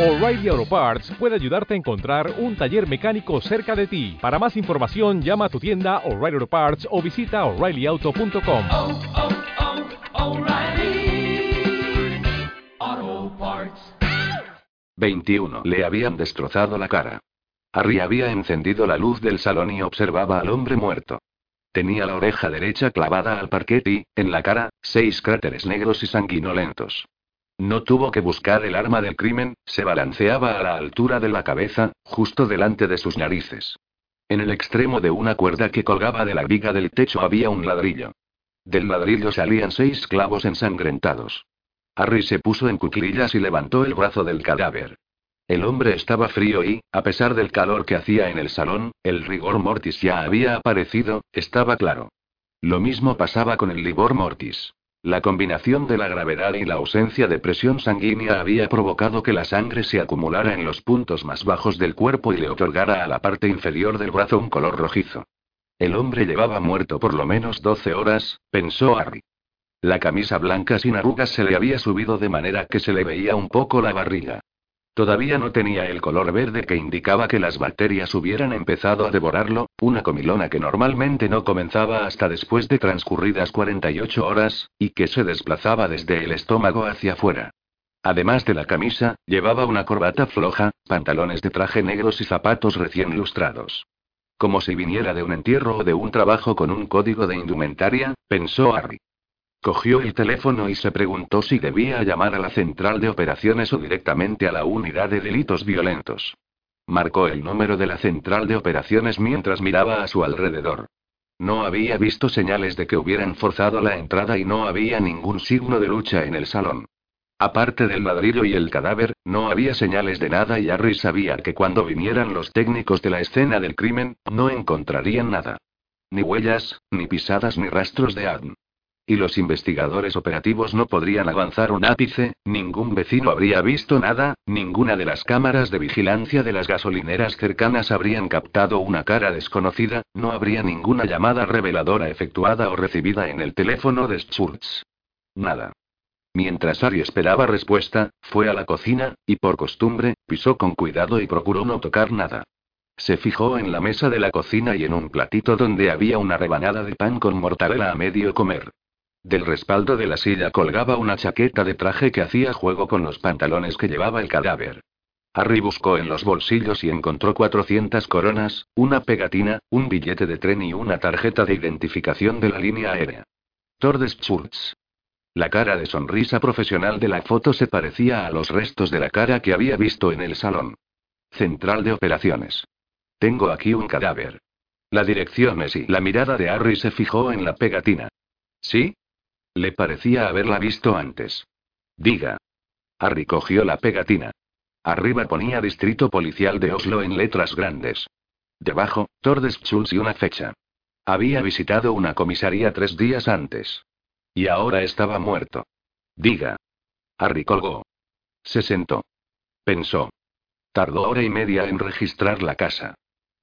O'Reilly Auto Parts puede ayudarte a encontrar un taller mecánico cerca de ti. Para más información, llama a tu tienda O'Reilly Auto Parts o visita oreillyauto.com. oh, oh, O'Reilly. Auto Parts. 21. Le habían destrozado la cara. Harry había encendido la luz del salón y observaba al hombre muerto. Tenía la oreja derecha clavada al parquet y, en la cara, seis cráteres negros y sanguinolentos. No tuvo que buscar el arma del crimen, se balanceaba a la altura de la cabeza, justo delante de sus narices. En el extremo de una cuerda que colgaba de la viga del techo había un ladrillo. Del ladrillo salían seis clavos ensangrentados. Harry se puso en cuclillas y levantó el brazo del cadáver. El hombre estaba frío y, a pesar del calor que hacía en el salón, el rigor mortis ya había aparecido, estaba claro. Lo mismo pasaba con el livor mortis. La combinación de la gravedad y la ausencia de presión sanguínea había provocado que la sangre se acumulara en los puntos más bajos del cuerpo y le otorgara a la parte inferior del brazo un color rojizo. El hombre llevaba muerto por lo menos 12 horas, pensó Harry. La camisa blanca sin arrugas se le había subido de manera que se le veía un poco la barriga. Todavía no tenía el color verde que indicaba que las bacterias hubieran empezado a devorarlo, una comilona que normalmente no comenzaba hasta después de transcurridas 48 horas, y que se desplazaba desde el estómago hacia afuera. Además de la camisa, llevaba una corbata floja, pantalones de traje negros y zapatos recién lustrados. Como si viniera de un entierro o de un trabajo con un código de indumentaria, pensó Harry. Cogió el teléfono y se preguntó si debía llamar a la central de operaciones o directamente a la unidad de delitos violentos. Marcó el número de la central de operaciones mientras miraba a su alrededor. No había visto señales de que hubieran forzado la entrada y no había ningún signo de lucha en el salón. Aparte del ladrillo y el cadáver, no había señales de nada y Harry sabía que cuando vinieran los técnicos de la escena del crimen, no encontrarían nada. Ni huellas, ni pisadas ni rastros de Adam. Y los investigadores operativos no podrían avanzar un ápice, ningún vecino habría visto nada, ninguna de las cámaras de vigilancia de las gasolineras cercanas habrían captado una cara desconocida, no habría ninguna llamada reveladora efectuada o recibida en el teléfono de Schultz. Nada. Mientras Harry esperaba respuesta, fue a la cocina, y por costumbre, pisó con cuidado y procuró no tocar nada. Se fijó en la mesa de la cocina y en un platito donde había una rebanada de pan con mortadela a medio comer. Del respaldo de la silla colgaba una chaqueta de traje que hacía juego con los pantalones que llevaba el cadáver. Harry buscó en los bolsillos y encontró 400 coronas, una pegatina, un billete de tren y una tarjeta de identificación de la línea aérea. Tordes Schultz. La cara de sonrisa profesional de la foto se parecía a los restos de la cara que había visto en el salón. Central de operaciones. Tengo aquí un cadáver. La dirección es y la mirada de Harry se fijó en la pegatina. ¿Sí? Le parecía haberla visto antes. Diga. Harry cogió la pegatina. Arriba ponía Distrito Policial de Oslo en letras grandes. Debajo, Tordes Schultz y una fecha. Había visitado una comisaría tres días antes. Y ahora estaba muerto. Diga. Harry colgó. Se sentó. Pensó. Tardó hora y media en registrar la casa.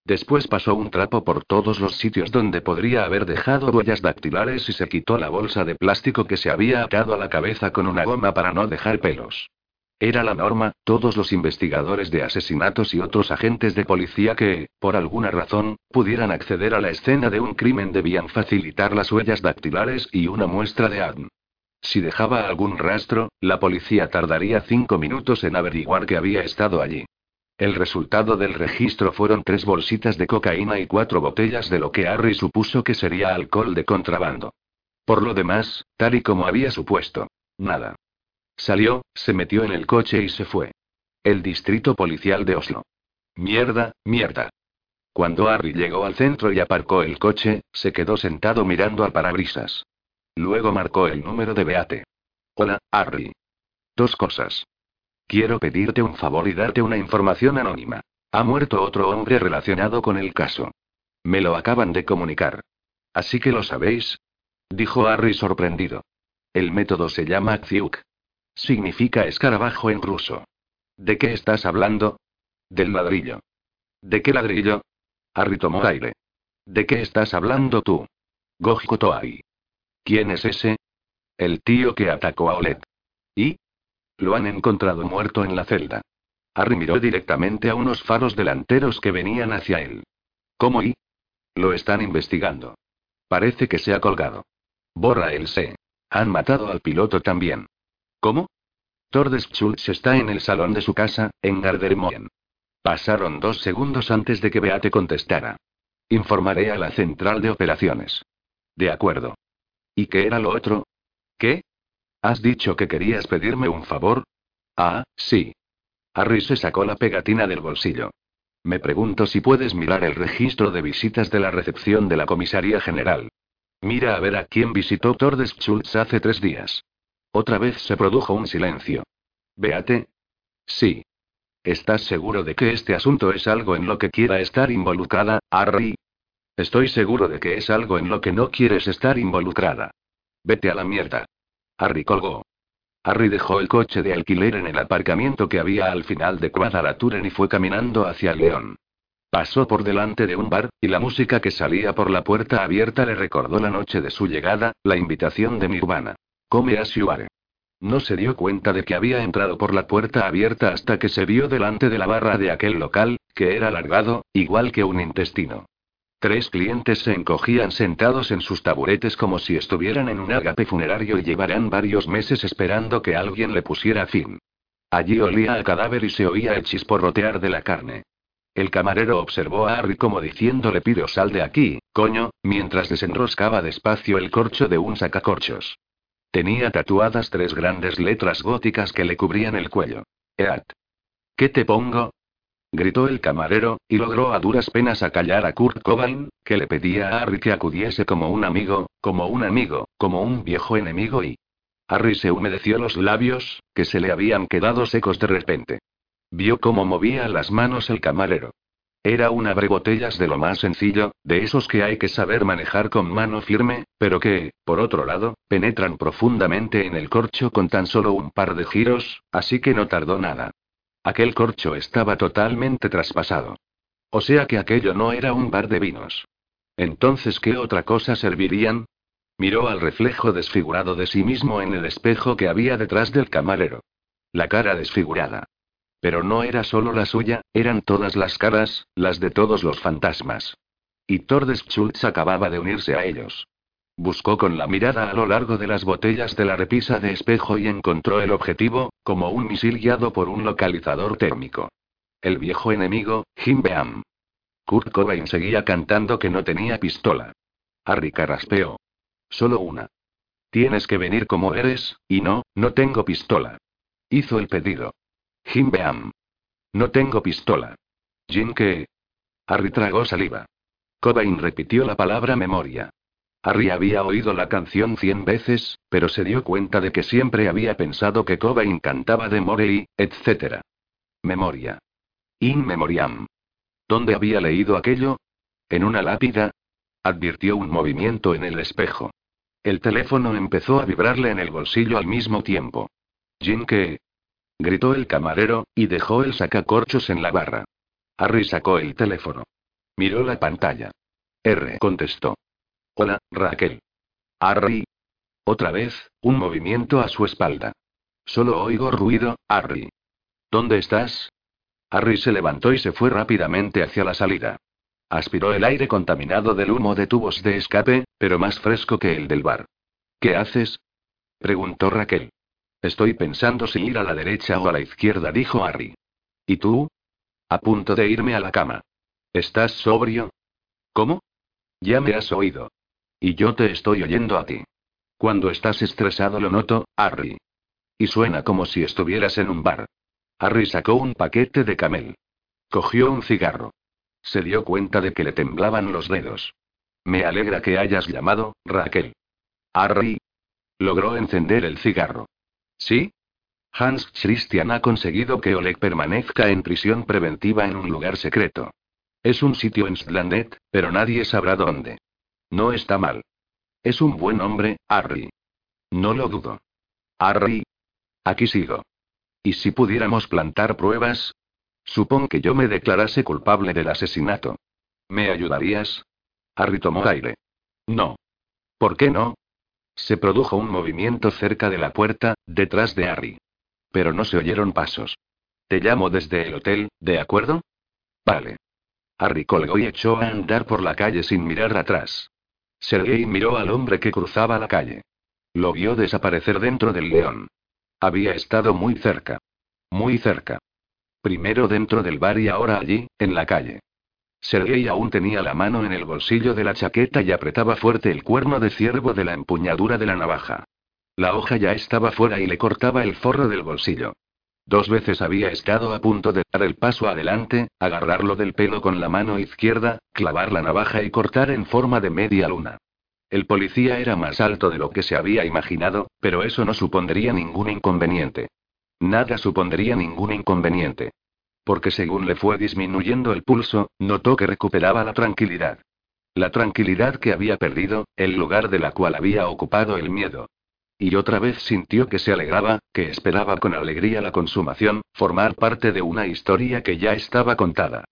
Después pasó un trapo por todos los sitios donde podría haber dejado huellas dactilares y se quitó la bolsa de plástico que se había atado a la cabeza con una goma para no dejar pelos. Era la norma, todos los investigadores de asesinatos y otros agentes de policía que, por alguna razón, pudieran acceder a la escena de un crimen debían facilitar las huellas dactilares y una muestra de ADN. Si dejaba algún rastro, la policía tardaría cinco minutos en averiguar que había estado allí. El resultado del registro fueron tres bolsitas de cocaína y cuatro botellas de lo que Harry supuso que sería alcohol de contrabando. Por lo demás, tal y como había supuesto. Nada. Salió, se metió en el coche y se fue. El distrito policial de Oslo. Mierda, mierda. Cuando Harry llegó al centro y aparcó el coche, se quedó sentado mirando al parabrisas. Luego marcó el número de Beate. Hola, Harry. Dos cosas. Quiero pedirte un favor y darte una información anónima. Ha muerto otro hombre relacionado con el caso. Me lo acaban de comunicar. Así que lo sabéis. Dijo Harry sorprendido. El método se llama Xiuk. Significa escarabajo en ruso. ¿De qué estás hablando? Del ladrillo. ¿De qué ladrillo? Harry tomó aire. ¿De qué estás hablando tú? Goji Toai. ¿Quién es ese? El tío que atacó a Oleg. ¿Y? Lo han encontrado muerto en la celda. Harry miró directamente a unos faros delanteros que venían hacia él. ¿Cómo y? Lo están investigando. Parece que se ha colgado. Borra el C. Han matado al piloto también. ¿Cómo? Tordes Schultz está en el salón de su casa, en Gardermoen. Pasaron dos segundos antes de que Beate contestara. Informaré a la central de operaciones. De acuerdo. ¿Y qué era lo otro? ¿Qué? ¿Has dicho que querías pedirme un favor? Ah, sí. Harry se sacó la pegatina del bolsillo. Me pregunto si puedes mirar el registro de visitas de la recepción de la comisaría general. Mira a ver a quién visitó Tordes Schultz hace tres días. Otra vez se produjo un silencio. Beate. Sí. ¿Estás seguro de que este asunto es algo en lo que quiera estar involucrada, Harry? Estoy seguro de que es algo en lo que no quieres estar involucrada. Vete a la mierda. Harry colgó. Harry dejó el coche de alquiler en el aparcamiento que había al final de Quadraturen y fue caminando hacia el León. Pasó por delante de un bar, y la música que salía por la puerta abierta le recordó la noche de su llegada, la invitación de Nirvana. Come as you are. No se dio cuenta de que había entrado por la puerta abierta hasta que se vio delante de la barra de aquel local, que era alargado, igual que un intestino. Tres clientes se encogían sentados en sus taburetes como si estuvieran en un ágape funerario y llevaran varios meses esperando que alguien le pusiera fin. Allí olía a cadáver y se oía el chisporrotear de la carne. El camarero observó a Harry como diciéndole pido sal de aquí, coño, mientras desenroscaba despacio el corcho de un sacacorchos. Tenía tatuadas tres grandes letras góticas que le cubrían el cuello. Eat. ¿Qué te pongo? Gritó el camarero, y logró a duras penas acallar a Kurt Cobain, que le pedía a Harry que acudiese como un amigo, como un amigo, como un viejo enemigo y... Harry se humedeció los labios, que se le habían quedado secos de repente. Vio cómo movía las manos el camarero. Era un botellas de lo más sencillo, de esos que hay que saber manejar con mano firme, pero que, por otro lado, penetran profundamente en el corcho con tan solo un par de giros, así que no tardó nada. Aquel corcho estaba totalmente traspasado. O sea que aquello no era un bar de vinos. Entonces, ¿qué otra cosa servirían? Miró al reflejo desfigurado de sí mismo en el espejo que había detrás del camarero. La cara desfigurada. Pero no era solo la suya, eran todas las caras, las de todos los fantasmas. Y Tordes Schultz acababa de unirse a ellos. Buscó con la mirada a lo largo de las botellas de la repisa de espejo y encontró el objetivo, como un misil guiado por un localizador térmico. El viejo enemigo, Jim Beam. Kurt Cobain seguía cantando que no tenía pistola. Harry carraspeó. Solo una. Tienes que venir como eres, y no, no tengo pistola. Hizo el pedido. Jim Beam. No tengo pistola. Jim qué? Harry tragó saliva. Cobain repitió la palabra memoria. Harry había oído la canción cien veces, pero se dio cuenta de que siempre había pensado que Cobain cantaba de Morey, etc. Memoria. In memoriam. ¿Dónde había leído aquello? ¿En una lápida? Advirtió un movimiento en el espejo. El teléfono empezó a vibrarle en el bolsillo al mismo tiempo. ¿Jim qué? gritó el camarero, y dejó el sacacorchos en la barra. Harry sacó el teléfono. Miró la pantalla. R contestó. Hola, Raquel. Harry. Otra vez, un movimiento a su espalda. Solo oigo ruido, Harry. ¿Dónde estás? Harry se levantó y se fue rápidamente hacia la salida. Aspiró el aire contaminado del humo de tubos de escape, pero más fresco que el del bar. ¿Qué haces? preguntó Raquel. Estoy pensando si ir a la derecha o a la izquierda, dijo Harry. ¿Y tú? A punto de irme a la cama. ¿Estás sobrio? ¿Cómo? Ya me has oído. Y yo te estoy oyendo a ti. Cuando estás estresado lo noto, Harry. Y suena como si estuvieras en un bar. Harry sacó un paquete de camel. Cogió un cigarro. Se dio cuenta de que le temblaban los dedos. Me alegra que hayas llamado, Raquel. Harry. Logró encender el cigarro. ¿Sí? Hans Christian ha conseguido que Oleg permanezca en prisión preventiva en un lugar secreto. Es un sitio en Slandet, pero nadie sabrá dónde. No está mal. Es un buen hombre, Harry. No lo dudo. Harry. Aquí sigo. ¿Y si pudiéramos plantar pruebas? Supón que yo me declarase culpable del asesinato. ¿Me ayudarías? Harry tomó aire. No. ¿Por qué no? Se produjo un movimiento cerca de la puerta, detrás de Harry. Pero no se oyeron pasos. Te llamo desde el hotel, ¿de acuerdo? Vale. Harry colgó y echó a andar por la calle sin mirar atrás. Sergei miró al hombre que cruzaba la calle. Lo vio desaparecer dentro del león. Había estado muy cerca. Muy cerca. Primero dentro del bar y ahora allí, en la calle. Sergei aún tenía la mano en el bolsillo de la chaqueta y apretaba fuerte el cuerno de ciervo de la empuñadura de la navaja. La hoja ya estaba fuera y le cortaba el forro del bolsillo. Dos veces había estado a punto de dar el paso adelante, agarrarlo del pelo con la mano izquierda, clavar la navaja y cortar en forma de media luna. El policía era más alto de lo que se había imaginado, pero eso no supondría ningún inconveniente. Nada supondría ningún inconveniente. Porque según le fue disminuyendo el pulso, notó que recuperaba la tranquilidad. La tranquilidad que había perdido, el lugar de la cual había ocupado el miedo. Y otra vez sintió que se alegraba, que esperaba con alegría la consumación, formar parte de una historia que ya estaba contada.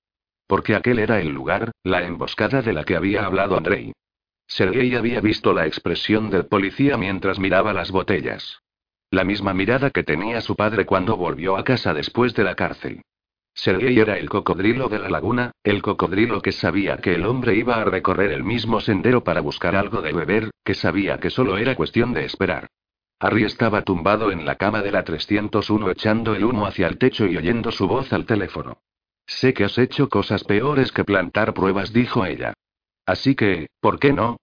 Porque aquel era el lugar, la emboscada de la que había hablado Andrei. Sergei había visto la expresión del policía mientras miraba las botellas. La misma mirada que tenía su padre cuando volvió a casa después de la cárcel. Sergei era el cocodrilo de la laguna, el cocodrilo que sabía que el hombre iba a recorrer el mismo sendero para buscar algo de beber, que sabía que solo era cuestión de esperar. Harry estaba tumbado en la cama de la 301 echando el humo hacia el techo y oyendo su voz al teléfono. Sé que has hecho cosas peores que plantar pruebas, dijo ella. Así que, ¿por qué no?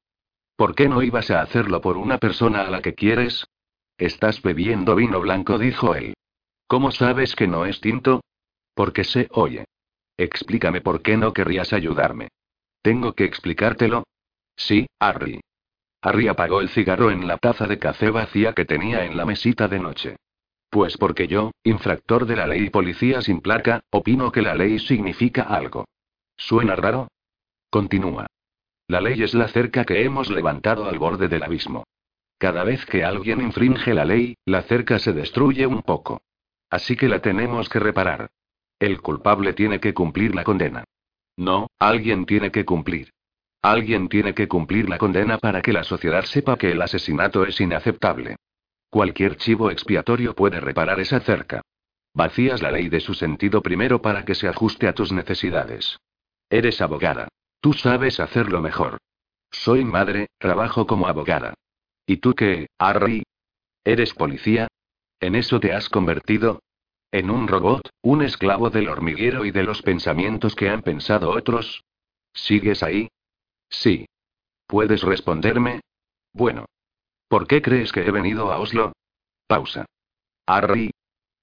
¿Por qué no ibas a hacerlo por una persona a la que quieres? Estás bebiendo vino blanco, dijo él. ¿Cómo sabes que no es tinto? Porque sé, oye. Explícame por qué no querrías ayudarme. ¿Tengo que explicártelo? Sí, Harry. Harry apagó el cigarro en la taza de café vacía que tenía en la mesita de noche. Pues porque yo, infractor de la ley y policía sin placa, opino que la ley significa algo. ¿Suena raro? Continúa. La ley es la cerca que hemos levantado al borde del abismo. Cada vez que alguien infringe la ley, la cerca se destruye un poco. Así que la tenemos que reparar. El culpable tiene que cumplir la condena. No, alguien tiene que cumplir. Alguien tiene que cumplir la condena para que la sociedad sepa que el asesinato es inaceptable. Cualquier chivo expiatorio puede reparar esa cerca. Vacías la ley de su sentido primero para que se ajuste a tus necesidades. Eres abogada. Tú sabes hacerlo mejor. Soy madre, trabajo como abogada. ¿Y tú qué, Harry? ¿Eres policía? ¿En eso te has convertido? ¿En un robot, un esclavo del hormiguero y de los pensamientos que han pensado otros? ¿Sigues ahí? Sí. ¿Puedes responderme? Bueno. ¿Por qué crees que he venido a Oslo? Pausa. Harry.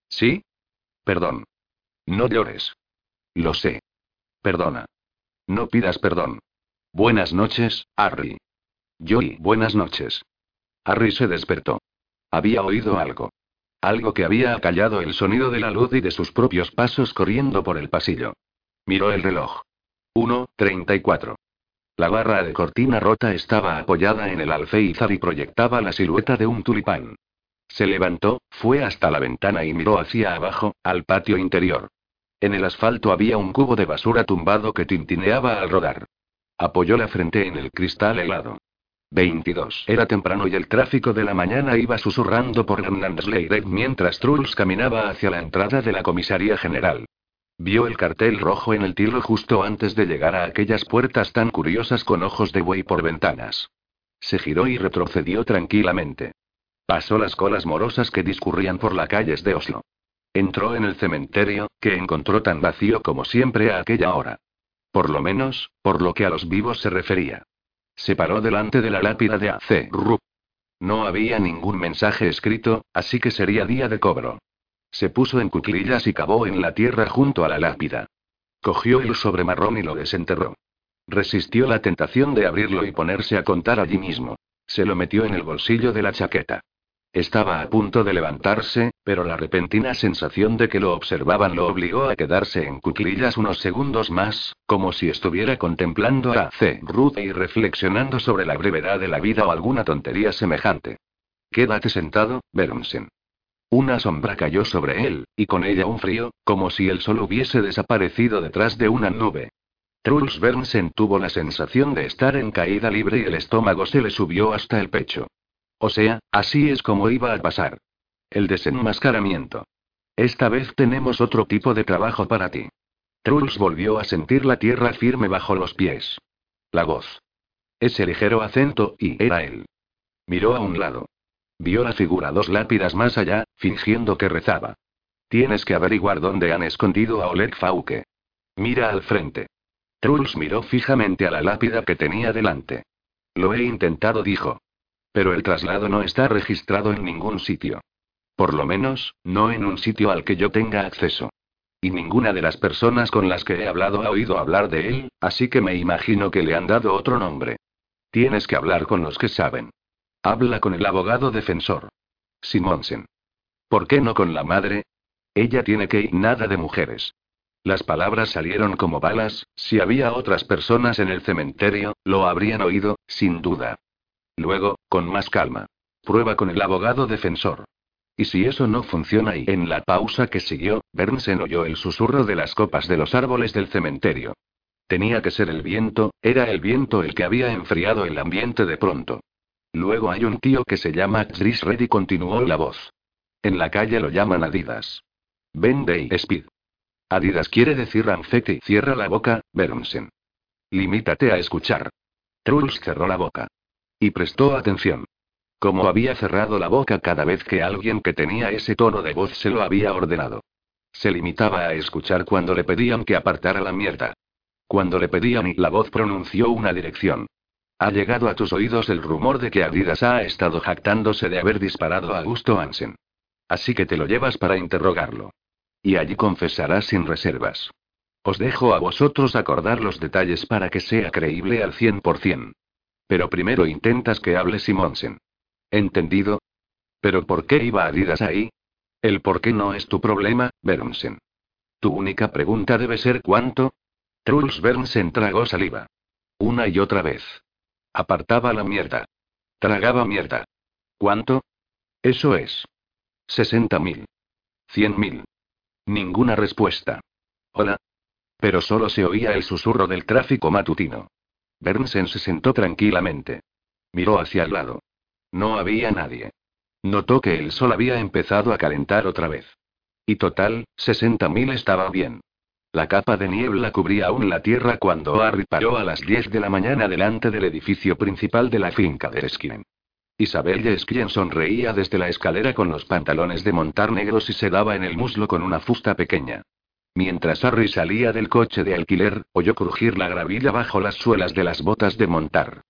¿Sí? Perdón. No llores. Lo sé. Perdona. No pidas perdón. Buenas noches, Harry. Joy, buenas noches. Harry se despertó. Había oído algo. Algo que había acallado el sonido de la luz y de sus propios pasos corriendo por el pasillo. Miró el reloj. 1.34. La barra de cortina rota estaba apoyada en el alféizar y proyectaba la silueta de un tulipán. Se levantó, fue hasta la ventana y miró hacia abajo, al patio interior. En el asfalto había un cubo de basura tumbado que tintineaba al rodar. Apoyó la frente en el cristal helado. 22. Era temprano y el tráfico de la mañana iba susurrando por Hernandsleyred mientras Truls caminaba hacia la entrada de la comisaría general. Vio el cartel rojo en el tilo justo antes de llegar a aquellas puertas tan curiosas con ojos de buey por ventanas. Se giró y retrocedió tranquilamente. Pasó las colas morosas que discurrían por las calles de Oslo. Entró en el cementerio, que encontró tan vacío como siempre a aquella hora. Por lo menos, por lo que a los vivos se refería. Se paró delante de la lápida de A.C. Rupp. No había ningún mensaje escrito, así que sería día de cobro. Se puso en cuclillas y cavó en la tierra junto a la lápida. Cogió el sobre marrón y lo desenterró. Resistió la tentación de abrirlo y ponerse a contar allí mismo. Se lo metió en el bolsillo de la chaqueta. Estaba a punto de levantarse, pero la repentina sensación de que lo observaban lo obligó a quedarse en cuclillas unos segundos más, como si estuviera contemplando a C. Ruth y reflexionando sobre la brevedad de la vida o alguna tontería semejante. Quédate sentado, Bernsen. Una sombra cayó sobre él, y con ella un frío, como si el sol hubiese desaparecido detrás de una nube. Truls Bernsen tuvo la sensación de estar en caída libre y el estómago se le subió hasta el pecho. O sea, así es como iba a pasar. El desenmascaramiento. Esta vez tenemos otro tipo de trabajo para ti. Truls volvió a sentir la tierra firme bajo los pies. La voz. Ese ligero acento, y era él. Miró a un lado. Vio la figura dos lápidas más allá, fingiendo que rezaba. Tienes que averiguar dónde han escondido a Oleg Fauke. Mira al frente. Truls miró fijamente a la lápida que tenía delante. Lo he intentado, dijo. Pero el traslado no está registrado en ningún sitio. Por lo menos, no en un sitio al que yo tenga acceso. Y ninguna de las personas con las que he hablado ha oído hablar de él, así que me imagino que le han dado otro nombre. Tienes que hablar con los que saben. Habla con el abogado defensor. Simonsen. ¿Por qué no con la madre? Ella tiene que ir nada de mujeres. Las palabras salieron como balas, si había otras personas en el cementerio, lo habrían oído, sin duda. Luego, con más calma. Prueba con el abogado defensor. Y si eso no funciona y en la pausa que siguió, Bernsen oyó el susurro de las copas de los árboles del cementerio. Tenía que ser el viento, era el viento el que había enfriado el ambiente de pronto. Luego hay un tío que se llama Chris Reddy, continuó la voz. En la calle lo llaman Adidas. Ben Day Speed. Adidas quiere decir Ranfetti. Cierra la boca, Bernsen. Limítate a escuchar. Truls cerró la boca. Y prestó atención. Como había cerrado la boca cada vez que alguien que tenía ese tono de voz se lo había ordenado. Se limitaba a escuchar cuando le pedían que apartara la mierda. Cuando le pedían y la voz pronunció una dirección. Ha llegado a tus oídos el rumor de que Adidas ha estado jactándose de haber disparado a Augusto Hansen. Así que te lo llevas para interrogarlo. Y allí confesará sin reservas. Os dejo a vosotros acordar los detalles para que sea creíble al 100%. Pero primero intentas que hable Simonsen. ¿Entendido? ¿Pero por qué iba Adidas ahí? El por qué no es tu problema, Bernsen. Tu única pregunta debe ser cuánto. Truls Bernsen tragó saliva. Una y otra vez. Apartaba la mierda. Tragaba mierda. ¿Cuánto? Eso es. Sesenta mil. Cien mil. Ninguna respuesta. Hola. Pero solo se oía el susurro del tráfico matutino. Bernsen se sentó tranquilamente. Miró hacia el lado. No había nadie. Notó que el sol había empezado a calentar otra vez. Y total, 60.000 estaba bien. La capa de niebla cubría aún la tierra cuando Harry paró a las 10 de la mañana delante del edificio principal de la finca de Skien. Isabel Skien sonreía desde la escalera con los pantalones de montar negros y se daba en el muslo con una fusta pequeña. Mientras Harry salía del coche de alquiler, oyó crujir la gravilla bajo las suelas de las botas de montar.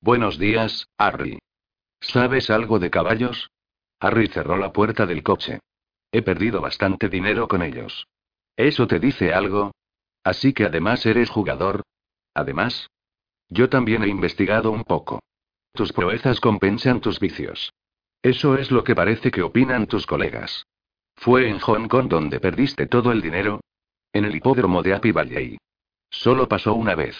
Buenos días, Harry. ¿Sabes algo de caballos? Harry cerró la puerta del coche. He perdido bastante dinero con ellos. ¿Eso te dice algo? Así que además eres jugador. Además. Yo también he investigado un poco. Tus proezas compensan tus vicios. Eso es lo que parece que opinan tus colegas. ¿Fue en Hong Kong donde perdiste todo el dinero? En el hipódromo de Happy Valley. Solo pasó una vez.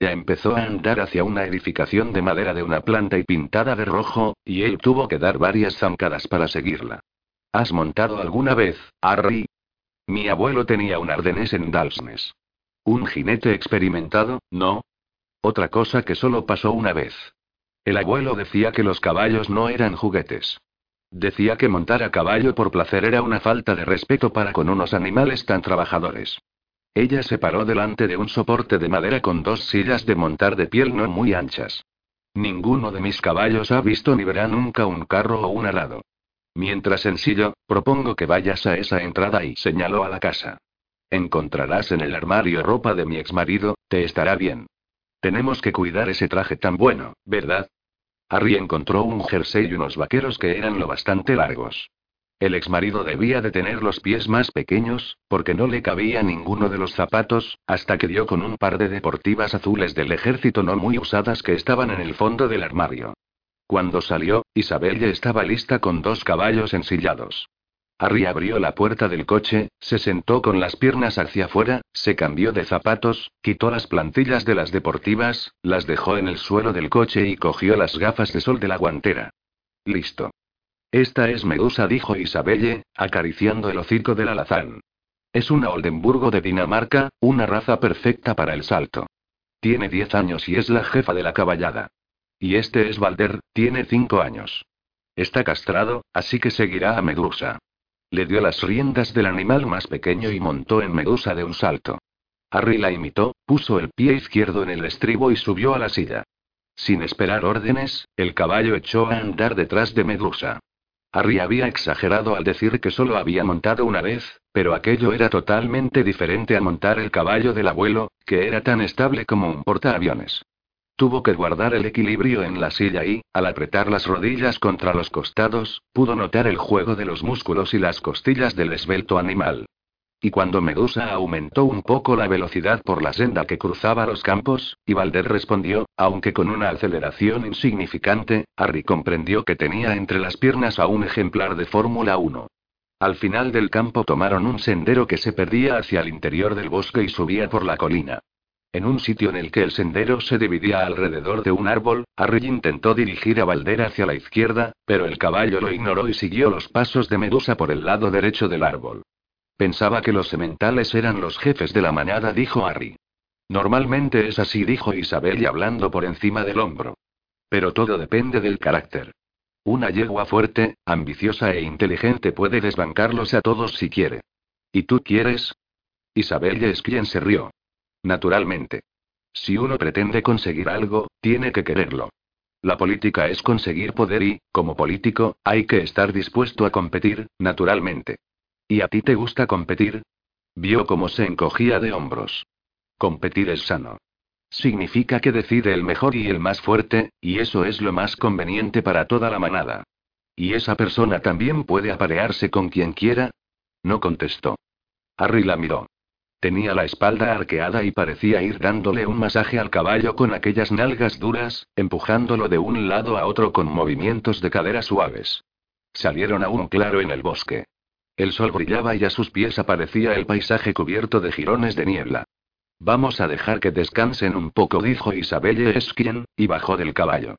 Ya empezó a andar hacia una edificación de madera de una planta y pintada de rojo, y él tuvo que dar varias zancadas para seguirla. ¿Has montado alguna vez, Harry? Mi abuelo tenía un ardenés en Dalsnes. Un jinete experimentado, ¿no? Otra cosa que solo pasó una vez. El abuelo decía que los caballos no eran juguetes. Decía que montar a caballo por placer era una falta de respeto para con unos animales tan trabajadores. Ella se paró delante de un soporte de madera con dos sillas de montar de piel no muy anchas. Ninguno de mis caballos ha visto ni verá nunca un carro o un arado. Mientras ensillo, propongo que vayas a esa entrada y señaló a la casa. Encontrarás en el armario ropa de mi exmarido, te estará bien. Tenemos que cuidar ese traje tan bueno, ¿verdad? Harry encontró un jersey y unos vaqueros que eran lo bastante largos. El exmarido debía de tener los pies más pequeños, porque no le cabía ninguno de los zapatos, hasta que dio con un par de deportivas azules del ejército no muy usadas que estaban en el fondo del armario. Cuando salió, Isabel ya estaba lista con dos caballos ensillados. Harry abrió la puerta del coche, se sentó con las piernas hacia afuera, se cambió de zapatos, quitó las plantillas de las deportivas, las dejó en el suelo del coche y cogió las gafas de sol de la guantera. Listo. Esta es Medusa, dijo Isabelle, acariciando el hocico del alazán. Es una Oldenburgo de Dinamarca, una raza perfecta para el salto. Tiene diez años y es la jefa de la caballada. Y este es Valder, tiene cinco años. Está castrado, así que seguirá a Medusa. Le dio las riendas del animal más pequeño y montó en Medusa de un salto. Harry la imitó, puso el pie izquierdo en el estribo y subió a la silla. Sin esperar órdenes, el caballo echó a andar detrás de Medusa. Harry había exagerado al decir que solo había montado una vez, pero aquello era totalmente diferente a montar el caballo del abuelo, que era tan estable como un portaaviones. Tuvo que guardar el equilibrio en la silla y, al apretar las rodillas contra los costados, pudo notar el juego de los músculos y las costillas del esbelto animal. Y cuando Medusa aumentó un poco la velocidad por la senda que cruzaba los campos, y Valder respondió, aunque con una aceleración insignificante, Harry comprendió que tenía entre las piernas a un ejemplar de Fórmula 1. Al final del campo tomaron un sendero que se perdía hacia el interior del bosque y subía por la colina. En un sitio en el que el sendero se dividía alrededor de un árbol, Harry intentó dirigir a Valder hacia la izquierda, pero el caballo lo ignoró y siguió los pasos de Medusa por el lado derecho del árbol. Pensaba que los sementales eran los jefes de la manada, dijo Harry. Normalmente es así, dijo Isabel hablando por encima del hombro. Pero todo depende del carácter. Una yegua fuerte, ambiciosa e inteligente puede desbancarlos a todos si quiere. ¿Y tú quieres? Isabel es quien se rió. Naturalmente. Si uno pretende conseguir algo, tiene que quererlo. La política es conseguir poder y, como político, hay que estar dispuesto a competir, naturalmente. ¿Y a ti te gusta competir? Vio cómo se encogía de hombros. Competir es sano. Significa que decide el mejor y el más fuerte, y eso es lo más conveniente para toda la manada. ¿Y esa persona también puede aparearse con quien quiera? No contestó. Harry la miró. Tenía la espalda arqueada y parecía ir dándole un masaje al caballo con aquellas nalgas duras, empujándolo de un lado a otro con movimientos de cadera suaves. Salieron a un claro en el bosque. El sol brillaba y a sus pies aparecía el paisaje cubierto de jirones de niebla. Vamos a dejar que descansen un poco, dijo Isabelle Esquien, y bajó del caballo.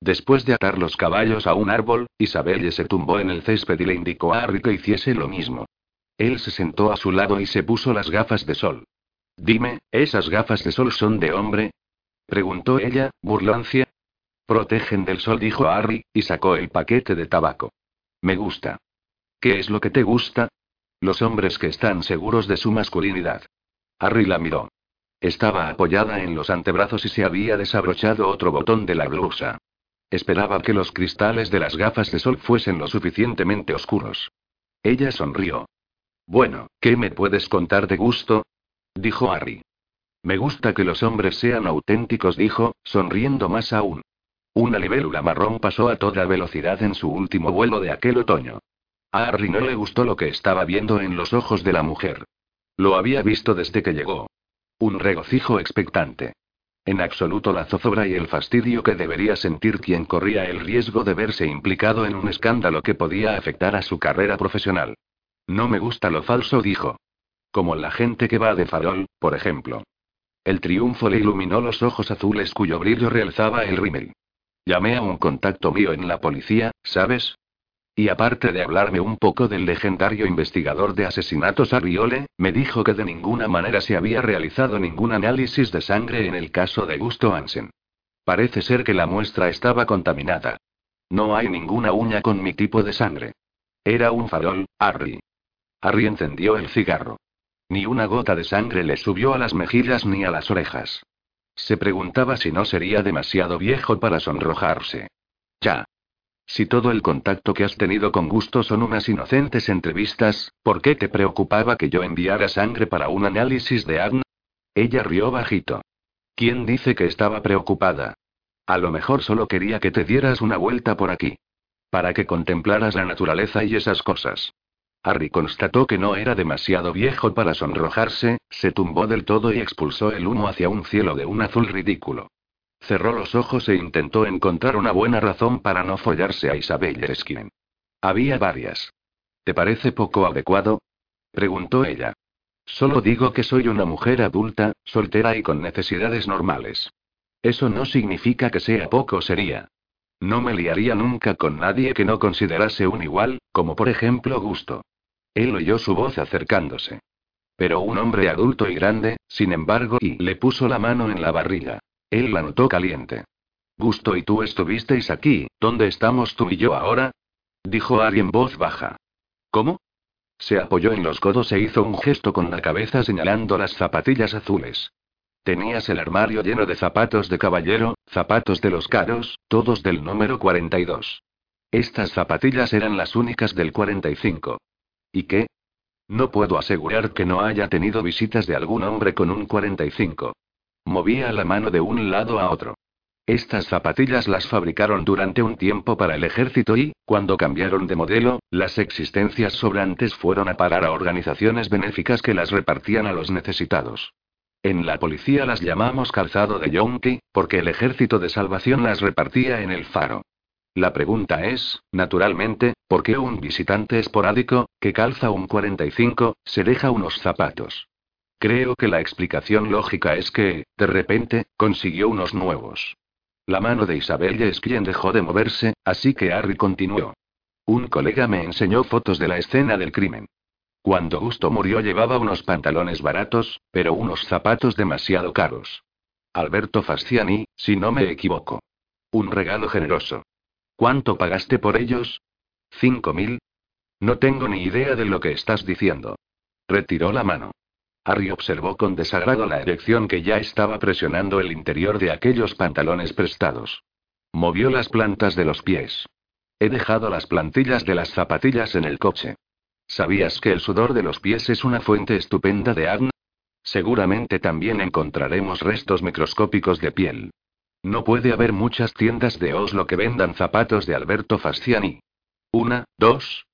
Después de atar los caballos a un árbol, Isabelle se tumbó en el césped y le indicó a Harry que hiciese lo mismo. Él se sentó a su lado y se puso las gafas de sol. Dime, ¿esas gafas de sol son de hombre? preguntó ella, burlancia. Protegen del sol, dijo Harry, y sacó el paquete de tabaco. Me gusta. ¿Qué es lo que te gusta? Los hombres que están seguros de su masculinidad. Harry la miró. Estaba apoyada en los antebrazos y se había desabrochado otro botón de la blusa. Esperaba que los cristales de las gafas de sol fuesen lo suficientemente oscuros. Ella sonrió. Bueno, ¿qué me puedes contar de gusto? dijo Harry. Me gusta que los hombres sean auténticos, dijo, sonriendo más aún. Una libélula marrón pasó a toda velocidad en su último vuelo de aquel otoño. A Harry no le gustó lo que estaba viendo en los ojos de la mujer. Lo había visto desde que llegó. Un regocijo expectante. En absoluto la zozobra y el fastidio que debería sentir quien corría el riesgo de verse implicado en un escándalo que podía afectar a su carrera profesional. No me gusta lo falso, dijo. Como la gente que va de farol, por ejemplo. El triunfo le iluminó los ojos azules cuyo brillo realzaba el rímel. Llamé a un contacto mío en la policía, ¿sabes? Y aparte de hablarme un poco del legendario investigador de asesinatos Arriole, me dijo que de ninguna manera se había realizado ningún análisis de sangre en el caso de Gusto Hansen. Parece ser que la muestra estaba contaminada. No hay ninguna uña con mi tipo de sangre. Era un farol, Harry. Harry encendió el cigarro. Ni una gota de sangre le subió a las mejillas ni a las orejas. Se preguntaba si no sería demasiado viejo para sonrojarse. Ya. Si todo el contacto que has tenido con Gusto son unas inocentes entrevistas, ¿por qué te preocupaba que yo enviara sangre para un análisis de ADN? Ella rió bajito. ¿Quién dice que estaba preocupada? A lo mejor solo quería que te dieras una vuelta por aquí. Para que contemplaras la naturaleza y esas cosas. Harry constató que no era demasiado viejo para sonrojarse, se tumbó del todo y expulsó el humo hacia un cielo de un azul ridículo. Cerró los ojos e intentó encontrar una buena razón para no follarse a Isabel Erskine. Había varias. ¿Te parece poco adecuado? preguntó ella. Solo digo que soy una mujer adulta, soltera y con necesidades normales. Eso no significa que sea poco sería. No me liaría nunca con nadie que no considerase un igual, como por ejemplo Gusto. Él oyó su voz acercándose. Pero un hombre adulto y grande, sin embargo, y le puso la mano en la barriga. Él la notó caliente. Gusto y tú estuvisteis aquí, ¿dónde estamos tú y yo ahora? Dijo Ari en voz baja. ¿Cómo? Se apoyó en los codos e hizo un gesto con la cabeza señalando las zapatillas azules. Tenías el armario lleno de zapatos de caballero, zapatos de los caros, todos del número 42. Estas zapatillas eran las únicas del 45. ¿Y qué? No puedo asegurar que no haya tenido visitas de algún hombre con un 45. Movía la mano de un lado a otro. Estas zapatillas las fabricaron durante un tiempo para el ejército y, cuando cambiaron de modelo, las existencias sobrantes fueron a parar a organizaciones benéficas que las repartían a los necesitados. En la policía las llamamos calzado de yonki, porque el ejército de salvación las repartía en el faro. La pregunta es, naturalmente, ¿por qué un visitante esporádico, que calza un 45, se deja unos zapatos? Creo que la explicación lógica es que, de repente, consiguió unos nuevos. La mano de Isabel es quien dejó de moverse, así que Harry continuó. Un colega me enseñó fotos de la escena del crimen. Cuando Gusto murió llevaba unos pantalones baratos, pero unos zapatos demasiado caros. Alberto Fasciani, si no me equivoco. Un regalo generoso. ¿Cuánto pagaste por ellos? ¿Cinco mil? No tengo ni idea de lo que estás diciendo. Retiró la mano. Harry observó con desagrado la erección que ya estaba presionando el interior de aquellos pantalones prestados. Movió las plantas de los pies. He dejado las plantillas de las zapatillas en el coche. ¿Sabías que el sudor de los pies es una fuente estupenda de acné? Seguramente también encontraremos restos microscópicos de piel. No puede haber muchas tiendas de Oslo que vendan zapatos de Alberto Fasciani. Una, dos,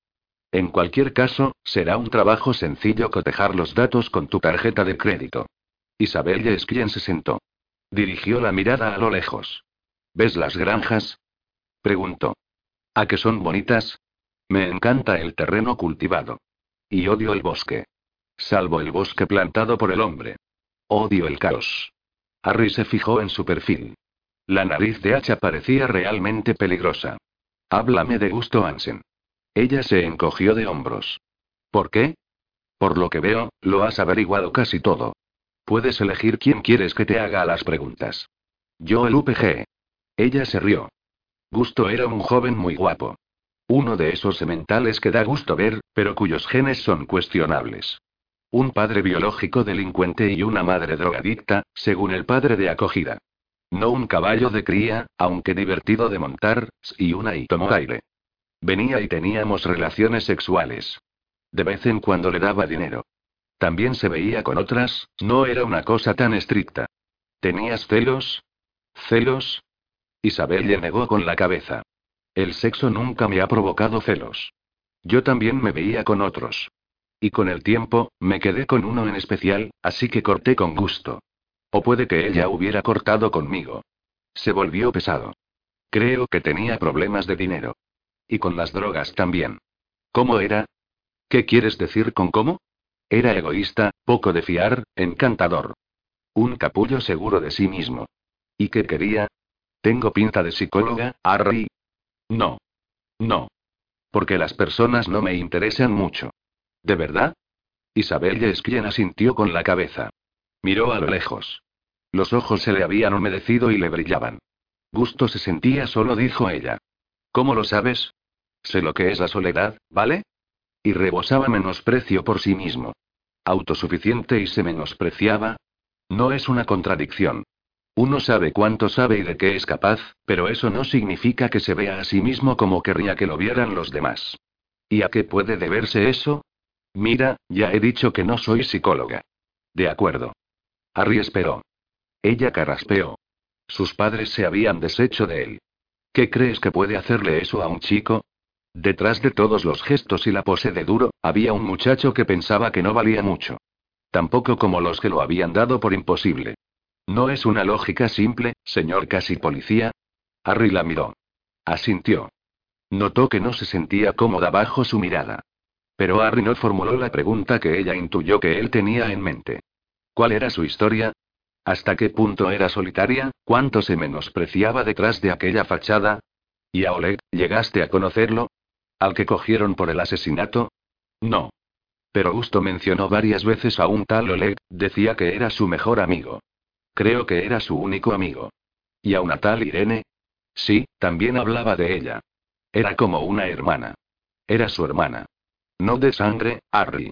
en cualquier caso, será un trabajo sencillo cotejar los datos con tu tarjeta de crédito. Isabel es quien se sentó. Dirigió la mirada a lo lejos. ¿Ves las granjas? Preguntó. ¿A qué son bonitas? Me encanta el terreno cultivado. Y odio el bosque. Salvo el bosque plantado por el hombre. Odio el caos. Harry se fijó en su perfil. La nariz de hacha parecía realmente peligrosa. Háblame de gusto, Ansen. Ella se encogió de hombros. ¿Por qué? Por lo que veo, lo has averiguado casi todo. Puedes elegir quién quieres que te haga las preguntas. Yo el UPG. Ella se rió. Gusto era un joven muy guapo. Uno de esos sementales que da gusto ver, pero cuyos genes son cuestionables. Un padre biológico delincuente y una madre drogadicta, según el padre de acogida. No un caballo de cría, aunque divertido de montar, y una aire. Venía y teníamos relaciones sexuales. De vez en cuando le daba dinero. También se veía con otras, no era una cosa tan estricta. ¿Tenías celos? ¿Celos? Isabel le negó con la cabeza. El sexo nunca me ha provocado celos. Yo también me veía con otros. Y con el tiempo, me quedé con uno en especial, así que corté con gusto. O puede que ella hubiera cortado conmigo. Se volvió pesado. Creo que tenía problemas de dinero. Y con las drogas también. ¿Cómo era? ¿Qué quieres decir con cómo? Era egoísta, poco de fiar, encantador. Un capullo seguro de sí mismo. ¿Y qué quería? ¿Tengo pinta de psicóloga, Harry? No. No. Porque las personas no me interesan mucho. ¿De verdad? Isabel es quien asintió con la cabeza. Miró a lo lejos. Los ojos se le habían humedecido y le brillaban. Gusto se sentía solo, dijo ella. ¿Cómo lo sabes? Sé lo que es la soledad, ¿vale? Y rebosaba menosprecio por sí mismo. Autosuficiente y se menospreciaba. No es una contradicción. Uno sabe cuánto sabe y de qué es capaz, pero eso no significa que se vea a sí mismo como querría que lo vieran los demás. ¿Y a qué puede deberse eso? Mira, ya he dicho que no soy psicóloga. De acuerdo. Harry esperó. Ella carraspeó. Sus padres se habían deshecho de él. ¿Qué crees que puede hacerle eso a un chico? Detrás de todos los gestos y la pose de duro, había un muchacho que pensaba que no valía mucho. Tampoco como los que lo habían dado por imposible. ¿No es una lógica simple, señor casi policía? Harry la miró. Asintió. Notó que no se sentía cómoda bajo su mirada. Pero Harry no formuló la pregunta que ella intuyó que él tenía en mente. ¿Cuál era su historia? ¿Hasta qué punto era solitaria? ¿Cuánto se menospreciaba detrás de aquella fachada? ¿Y a Oleg, llegaste a conocerlo? ¿Al que cogieron por el asesinato? No. Pero Gusto mencionó varias veces a un tal Oleg, decía que era su mejor amigo. Creo que era su único amigo. ¿Y a una tal Irene? Sí, también hablaba de ella. Era como una hermana. Era su hermana. No de sangre, Harry.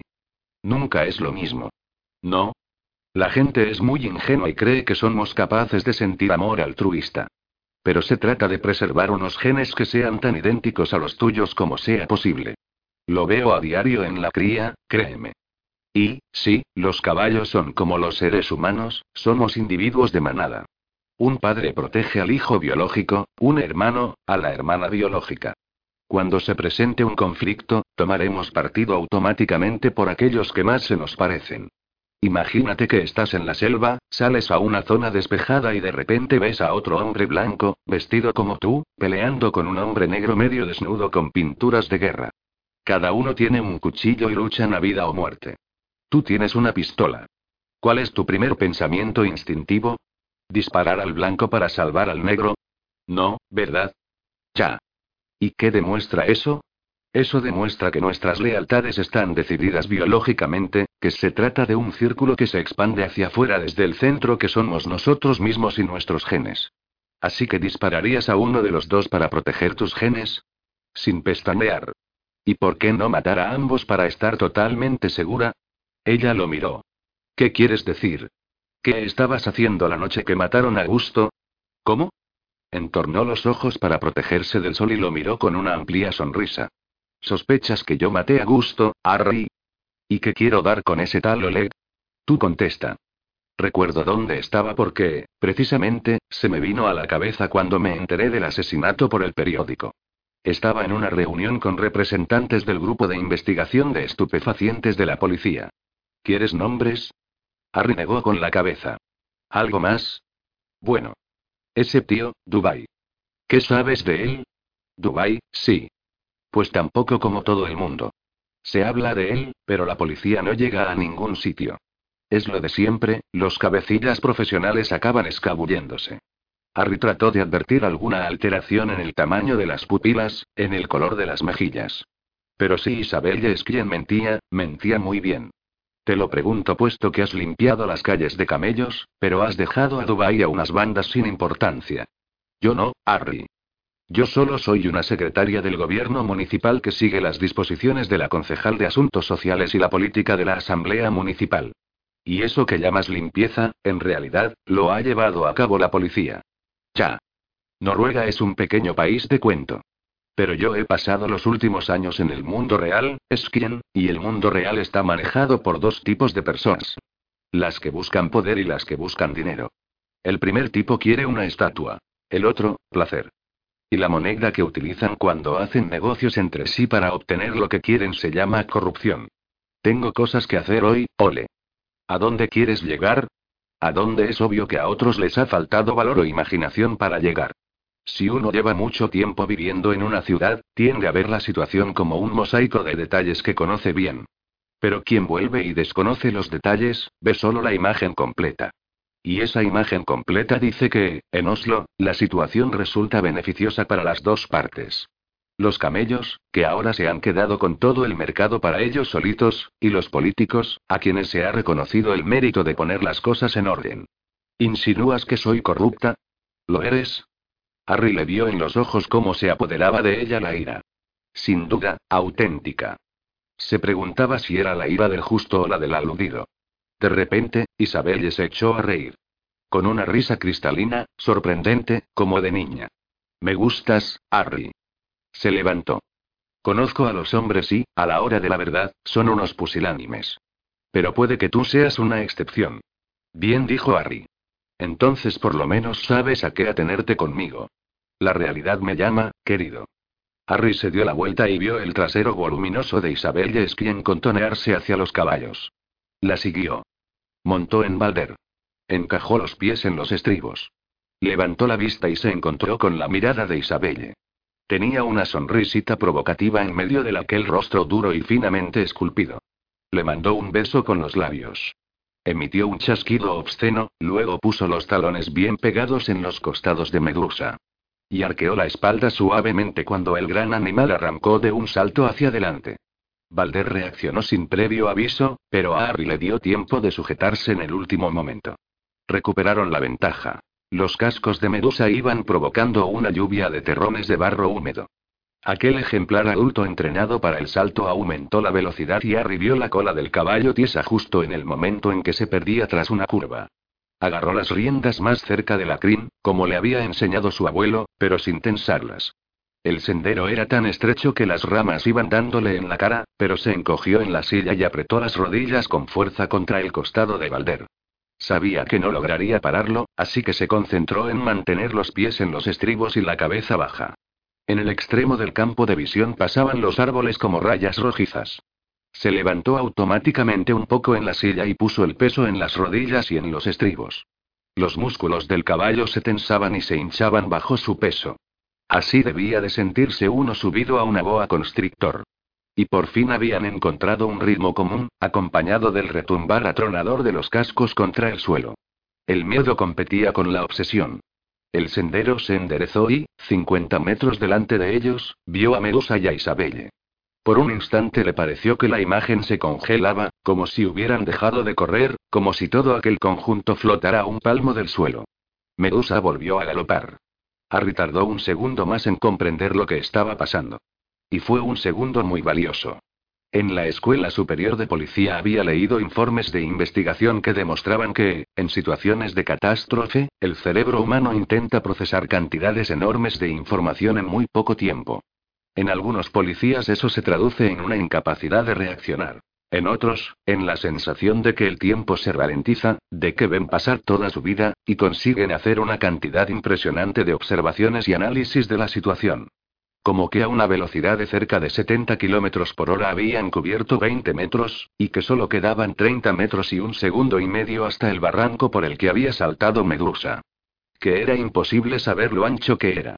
Nunca es lo mismo. No. La gente es muy ingenua y cree que somos capaces de sentir amor altruista. Pero se trata de preservar unos genes que sean tan idénticos a los tuyos como sea posible. Lo veo a diario en la cría, créeme. Y, sí, los caballos son como los seres humanos, somos individuos de manada. Un padre protege al hijo biológico, un hermano, a la hermana biológica. Cuando se presente un conflicto, tomaremos partido automáticamente por aquellos que más se nos parecen. Imagínate que estás en la selva, sales a una zona despejada y de repente ves a otro hombre blanco, vestido como tú, peleando con un hombre negro medio desnudo con pinturas de guerra. Cada uno tiene un cuchillo y luchan a vida o muerte. Tú tienes una pistola. ¿Cuál es tu primer pensamiento instintivo? ¿Disparar al blanco para salvar al negro? No, ¿verdad? Ya. ¿Y qué demuestra eso? Eso demuestra que nuestras lealtades están decididas biológicamente, que se trata de un círculo que se expande hacia afuera desde el centro que somos nosotros mismos y nuestros genes. Así que dispararías a uno de los dos para proteger tus genes? Sin pestañear. ¿Y por qué no matar a ambos para estar totalmente segura? Ella lo miró. ¿Qué quieres decir? ¿Qué estabas haciendo la noche que mataron a Gusto? ¿Cómo? Entornó los ojos para protegerse del sol y lo miró con una amplia sonrisa. ¿Sospechas que yo maté a Gusto, Harry? ¿Y qué quiero dar con ese tal Oleg? Tú contesta. Recuerdo dónde estaba porque, precisamente, se me vino a la cabeza cuando me enteré del asesinato por el periódico. Estaba en una reunión con representantes del grupo de investigación de estupefacientes de la policía. ¿Quieres nombres? Harry negó con la cabeza. ¿Algo más? Bueno. Ese tío, Dubai. ¿Qué sabes de él? Dubai, sí. Pues tampoco como todo el mundo. Se habla de él, pero la policía no llega a ningún sitio. Es lo de siempre, los cabecillas profesionales acaban escabulléndose. Harry trató de advertir alguna alteración en el tamaño de las pupilas, en el color de las mejillas. Pero si Isabel es quien mentía, mentía muy bien. Te lo pregunto puesto que has limpiado las calles de camellos, pero has dejado a Dubai a unas bandas sin importancia. Yo no, Harry. Yo solo soy una secretaria del gobierno municipal que sigue las disposiciones de la concejal de Asuntos Sociales y la política de la Asamblea Municipal. Y eso que llamas limpieza, en realidad, lo ha llevado a cabo la policía. Ya. Noruega es un pequeño país de cuento. Pero yo he pasado los últimos años en el mundo real, es quien, y el mundo real está manejado por dos tipos de personas. Las que buscan poder y las que buscan dinero. El primer tipo quiere una estatua. El otro, placer. Y la moneda que utilizan cuando hacen negocios entre sí para obtener lo que quieren se llama corrupción. Tengo cosas que hacer hoy, ole. ¿A dónde quieres llegar? ¿A dónde es obvio que a otros les ha faltado valor o imaginación para llegar? Si uno lleva mucho tiempo viviendo en una ciudad, tiende a ver la situación como un mosaico de detalles que conoce bien. Pero quien vuelve y desconoce los detalles, ve solo la imagen completa. Y esa imagen completa dice que, en Oslo, la situación resulta beneficiosa para las dos partes. Los camellos, que ahora se han quedado con todo el mercado para ellos solitos, y los políticos, a quienes se ha reconocido el mérito de poner las cosas en orden. ¿Insinúas que soy corrupta? ¿Lo eres? Harry le vio en los ojos cómo se apoderaba de ella la ira. Sin duda, auténtica. Se preguntaba si era la ira del justo o la del aludido. De repente, Isabelle se echó a reír. Con una risa cristalina, sorprendente, como de niña. Me gustas, Harry. Se levantó. Conozco a los hombres y, a la hora de la verdad, son unos pusilánimes. Pero puede que tú seas una excepción. Bien dijo Harry. Entonces por lo menos sabes a qué atenerte conmigo. La realidad me llama, querido. Harry se dio la vuelta y vio el trasero voluminoso de Isabel Esquien contonearse hacia los caballos. La siguió. Montó en Balder. Encajó los pies en los estribos. Levantó la vista y se encontró con la mirada de Isabelle. Tenía una sonrisita provocativa en medio de aquel rostro duro y finamente esculpido. Le mandó un beso con los labios. Emitió un chasquido obsceno, luego puso los talones bien pegados en los costados de Medusa. Y arqueó la espalda suavemente cuando el gran animal arrancó de un salto hacia adelante. Balder reaccionó sin previo aviso, pero a Harry le dio tiempo de sujetarse en el último momento. Recuperaron la ventaja. Los cascos de Medusa iban provocando una lluvia de terrones de barro húmedo. Aquel ejemplar adulto entrenado para el salto aumentó la velocidad y arribió la cola del caballo tiesa justo en el momento en que se perdía tras una curva. Agarró las riendas más cerca de la crin, como le había enseñado su abuelo, pero sin tensarlas. El sendero era tan estrecho que las ramas iban dándole en la cara, pero se encogió en la silla y apretó las rodillas con fuerza contra el costado de Valder. Sabía que no lograría pararlo, así que se concentró en mantener los pies en los estribos y la cabeza baja. En el extremo del campo de visión pasaban los árboles como rayas rojizas. Se levantó automáticamente un poco en la silla y puso el peso en las rodillas y en los estribos. Los músculos del caballo se tensaban y se hinchaban bajo su peso. Así debía de sentirse uno subido a una boa constrictor. Y por fin habían encontrado un ritmo común, acompañado del retumbar atronador de los cascos contra el suelo. El miedo competía con la obsesión. El sendero se enderezó y, 50 metros delante de ellos, vio a Medusa y a Isabelle. Por un instante le pareció que la imagen se congelaba, como si hubieran dejado de correr, como si todo aquel conjunto flotara a un palmo del suelo. Medusa volvió a galopar. Harry tardó un segundo más en comprender lo que estaba pasando. Y fue un segundo muy valioso. En la Escuela Superior de Policía había leído informes de investigación que demostraban que, en situaciones de catástrofe, el cerebro humano intenta procesar cantidades enormes de información en muy poco tiempo. En algunos policías eso se traduce en una incapacidad de reaccionar. En otros, en la sensación de que el tiempo se ralentiza, de que ven pasar toda su vida, y consiguen hacer una cantidad impresionante de observaciones y análisis de la situación. Como que a una velocidad de cerca de 70 kilómetros por hora habían cubierto 20 metros, y que solo quedaban 30 metros y un segundo y medio hasta el barranco por el que había saltado Medusa. Que era imposible saber lo ancho que era.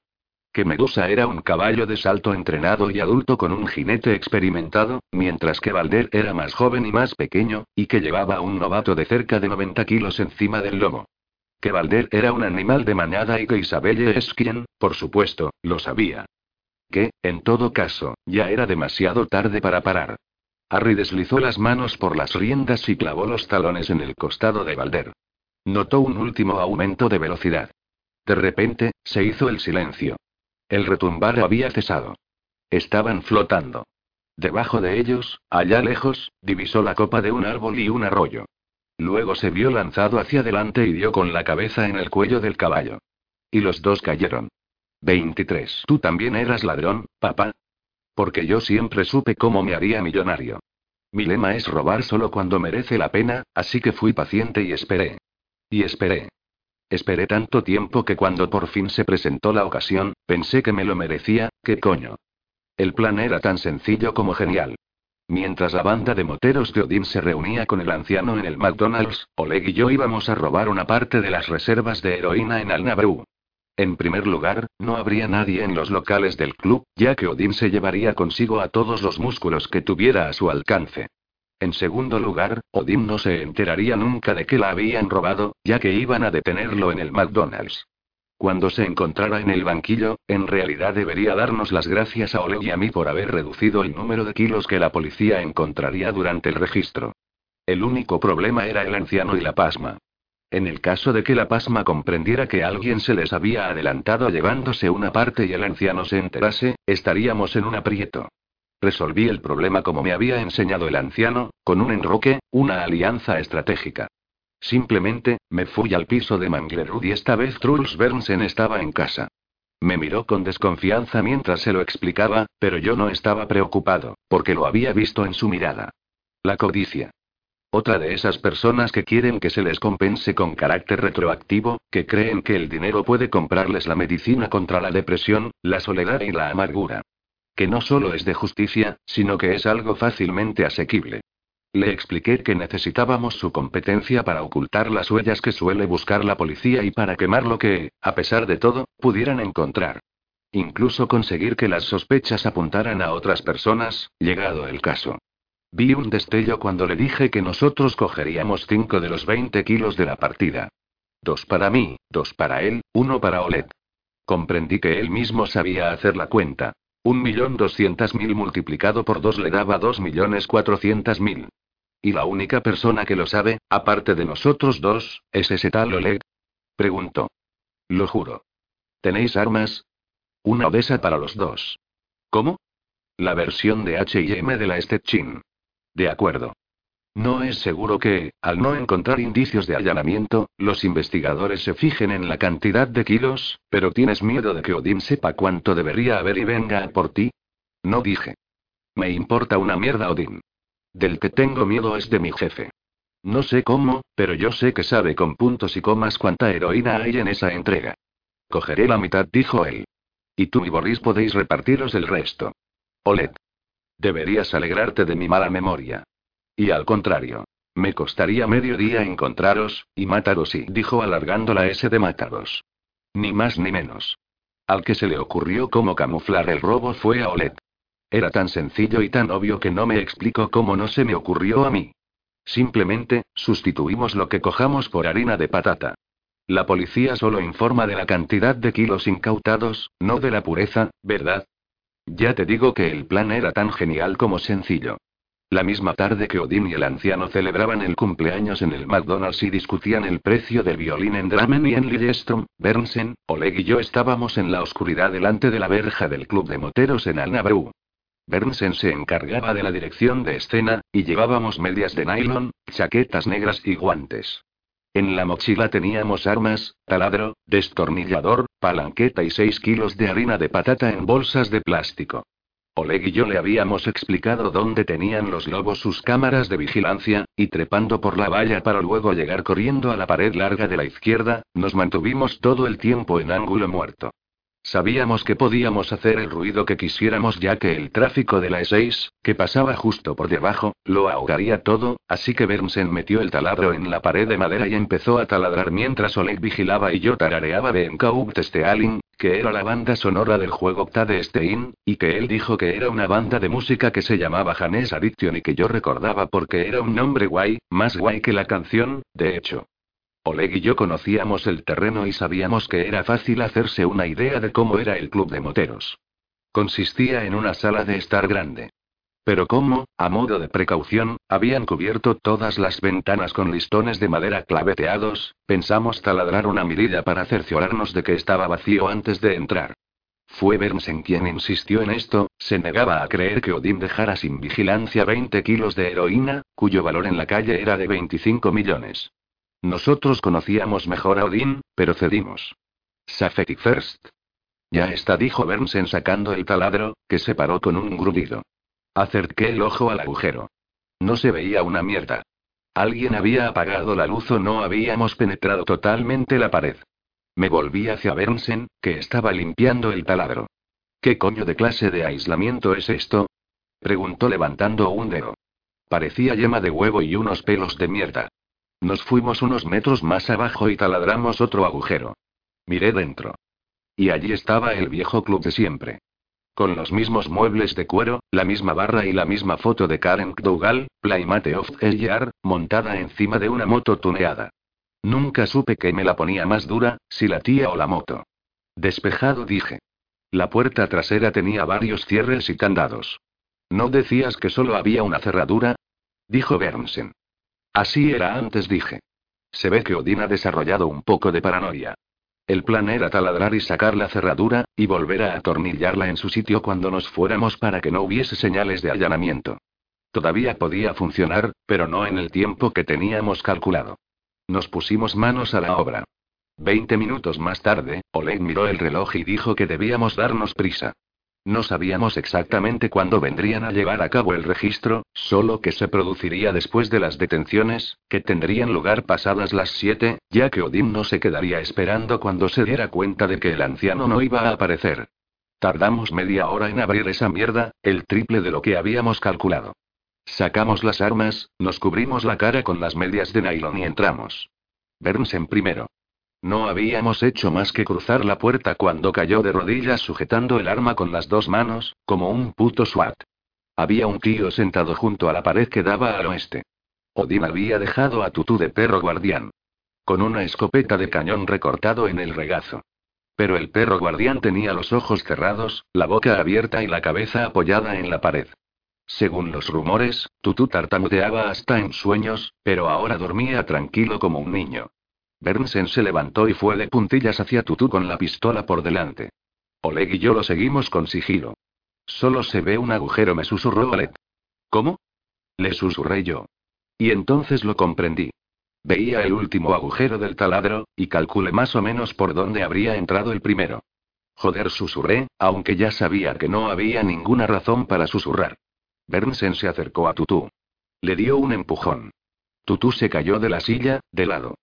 Que Medusa era un caballo de salto entrenado y adulto con un jinete experimentado, mientras que Valder era más joven y más pequeño, y que llevaba un novato de cerca de 90 kilos encima del lomo. Que Valder era un animal de manada y que Isabelle es quien, por supuesto, lo sabía que, en todo caso, ya era demasiado tarde para parar. Harry deslizó las manos por las riendas y clavó los talones en el costado de Valder. Notó un último aumento de velocidad. De repente, se hizo el silencio. El retumbar había cesado. Estaban flotando. Debajo de ellos, allá lejos, divisó la copa de un árbol y un arroyo. Luego se vio lanzado hacia adelante y dio con la cabeza en el cuello del caballo. Y los dos cayeron. 23. ¿Tú también eras ladrón, papá? Porque yo siempre supe cómo me haría millonario. Mi lema es robar solo cuando merece la pena, así que fui paciente y esperé. Y esperé. Esperé tanto tiempo que cuando por fin se presentó la ocasión, pensé que me lo merecía, ¿qué coño? El plan era tan sencillo como genial. Mientras la banda de moteros de Odín se reunía con el anciano en el McDonald's, Oleg y yo íbamos a robar una parte de las reservas de heroína en Alnabru. En primer lugar, no habría nadie en los locales del club, ya que Odín se llevaría consigo a todos los músculos que tuviera a su alcance. En segundo lugar, Odín no se enteraría nunca de que la habían robado, ya que iban a detenerlo en el McDonald's. Cuando se encontrara en el banquillo, en realidad debería darnos las gracias a Oleg y a mí por haber reducido el número de kilos que la policía encontraría durante el registro. El único problema era el anciano y la pasma. En el caso de que la pasma comprendiera que alguien se les había adelantado llevándose una parte y el anciano se enterase, estaríamos en un aprieto. Resolví el problema como me había enseñado el anciano, con un enroque, una alianza estratégica. Simplemente, me fui al piso de Manglerud y esta vez Truls Bernsen estaba en casa. Me miró con desconfianza mientras se lo explicaba, pero yo no estaba preocupado, porque lo había visto en su mirada. La codicia. Otra de esas personas que quieren que se les compense con carácter retroactivo, que creen que el dinero puede comprarles la medicina contra la depresión, la soledad y la amargura. Que no solo es de justicia, sino que es algo fácilmente asequible. Le expliqué que necesitábamos su competencia para ocultar las huellas que suele buscar la policía y para quemar lo que, a pesar de todo, pudieran encontrar. Incluso conseguir que las sospechas apuntaran a otras personas, llegado el caso. Vi un destello cuando le dije que nosotros cogeríamos cinco de los 20 kilos de la partida. Dos para mí, dos para él, uno para Olet. Comprendí que él mismo sabía hacer la cuenta. Un millón doscientas mil multiplicado por dos le daba dos millones cuatrocientas mil. ¿Y la única persona que lo sabe, aparte de nosotros dos, es ese tal Oleg? Preguntó. Lo juro. ¿Tenéis armas? Una odesa para los dos. ¿Cómo? La versión de HM de la Stetchin. De acuerdo. No es seguro que, al no encontrar indicios de allanamiento, los investigadores se fijen en la cantidad de kilos, pero tienes miedo de que Odin sepa cuánto debería haber y venga por ti. No dije. Me importa una mierda Odin. Del que tengo miedo es de mi jefe. No sé cómo, pero yo sé que sabe con puntos y comas cuánta heroína hay en esa entrega. Cogeré la mitad, dijo él. Y tú y Boris podéis repartiros el resto. Oled. Deberías alegrarte de mi mala memoria. Y al contrario. Me costaría medio día encontraros, y mataros y dijo alargando la S de mataros. Ni más ni menos. Al que se le ocurrió cómo camuflar el robo fue a Oled. Era tan sencillo y tan obvio que no me explico cómo no se me ocurrió a mí. Simplemente, sustituimos lo que cojamos por harina de patata. La policía solo informa de la cantidad de kilos incautados, no de la pureza, ¿verdad? Ya te digo que el plan era tan genial como sencillo. La misma tarde que Odín y el anciano celebraban el cumpleaños en el McDonald's y discutían el precio del violín en Dramen y en Lillestrøm, Bernsen, Oleg y yo estábamos en la oscuridad delante de la verja del club de moteros en Alnabru. Bernsen se encargaba de la dirección de escena, y llevábamos medias de nylon, chaquetas negras y guantes. En la mochila teníamos armas, taladro, destornillador, palanqueta y 6 kilos de harina de patata en bolsas de plástico. Oleg y yo le habíamos explicado dónde tenían los lobos sus cámaras de vigilancia, y trepando por la valla para luego llegar corriendo a la pared larga de la izquierda, nos mantuvimos todo el tiempo en ángulo muerto. Sabíamos que podíamos hacer el ruido que quisiéramos ya que el tráfico de la E6, que pasaba justo por debajo, lo ahogaría todo, así que Bernsen metió el taladro en la pared de madera y empezó a taladrar mientras Oleg vigilaba y yo tarareaba Stealin, que era la banda sonora del juego de Stein, y que él dijo que era una banda de música que se llamaba Janes Addiction y que yo recordaba porque era un nombre guay, más guay que la canción, de hecho. Oleg y yo conocíamos el terreno y sabíamos que era fácil hacerse una idea de cómo era el club de moteros. Consistía en una sala de estar grande. Pero como, a modo de precaución, habían cubierto todas las ventanas con listones de madera claveteados, pensamos taladrar una mirilla para cerciorarnos de que estaba vacío antes de entrar. Fue Bernsen quien insistió en esto, se negaba a creer que Odin dejara sin vigilancia 20 kilos de heroína, cuyo valor en la calle era de 25 millones. Nosotros conocíamos mejor a Odín, pero cedimos. Safety first. Ya está, dijo Bernsen sacando el taladro, que se paró con un grudido. Acerqué el ojo al agujero. No se veía una mierda. Alguien había apagado la luz o no habíamos penetrado totalmente la pared. Me volví hacia Bernsen, que estaba limpiando el taladro. ¿Qué coño de clase de aislamiento es esto? preguntó levantando un dedo. Parecía yema de huevo y unos pelos de mierda. Nos fuimos unos metros más abajo y taladramos otro agujero. Miré dentro. Y allí estaba el viejo club de siempre. Con los mismos muebles de cuero, la misma barra y la misma foto de Karen Dougal, Playmate of Year, montada encima de una moto tuneada. Nunca supe que me la ponía más dura, si la tía o la moto. Despejado dije. La puerta trasera tenía varios cierres y candados. ¿No decías que solo había una cerradura? Dijo Bernsen. Así era antes, dije. Se ve que Odin ha desarrollado un poco de paranoia. El plan era taladrar y sacar la cerradura, y volver a atornillarla en su sitio cuando nos fuéramos para que no hubiese señales de allanamiento. Todavía podía funcionar, pero no en el tiempo que teníamos calculado. Nos pusimos manos a la obra. Veinte minutos más tarde, Oleg miró el reloj y dijo que debíamos darnos prisa. No sabíamos exactamente cuándo vendrían a llevar a cabo el registro, solo que se produciría después de las detenciones, que tendrían lugar pasadas las siete, ya que Odín no se quedaría esperando cuando se diera cuenta de que el anciano no iba a aparecer. Tardamos media hora en abrir esa mierda, el triple de lo que habíamos calculado. Sacamos las armas, nos cubrimos la cara con las medias de nylon y entramos. en primero. No habíamos hecho más que cruzar la puerta cuando cayó de rodillas sujetando el arma con las dos manos, como un puto SWAT. Había un tío sentado junto a la pared que daba al oeste. Odin había dejado a Tutú de perro guardián. Con una escopeta de cañón recortado en el regazo. Pero el perro guardián tenía los ojos cerrados, la boca abierta y la cabeza apoyada en la pared. Según los rumores, Tutú tartamudeaba hasta en sueños, pero ahora dormía tranquilo como un niño. Bernsen se levantó y fue de puntillas hacia Tutu con la pistola por delante. Oleg y yo lo seguimos con sigilo. Solo se ve un agujero, me susurró Olet. ¿Cómo? Le susurré yo. Y entonces lo comprendí. Veía el último agujero del taladro, y calculé más o menos por dónde habría entrado el primero. Joder, susurré, aunque ya sabía que no había ninguna razón para susurrar. Bernsen se acercó a Tutú. Le dio un empujón. Tutú se cayó de la silla, de lado.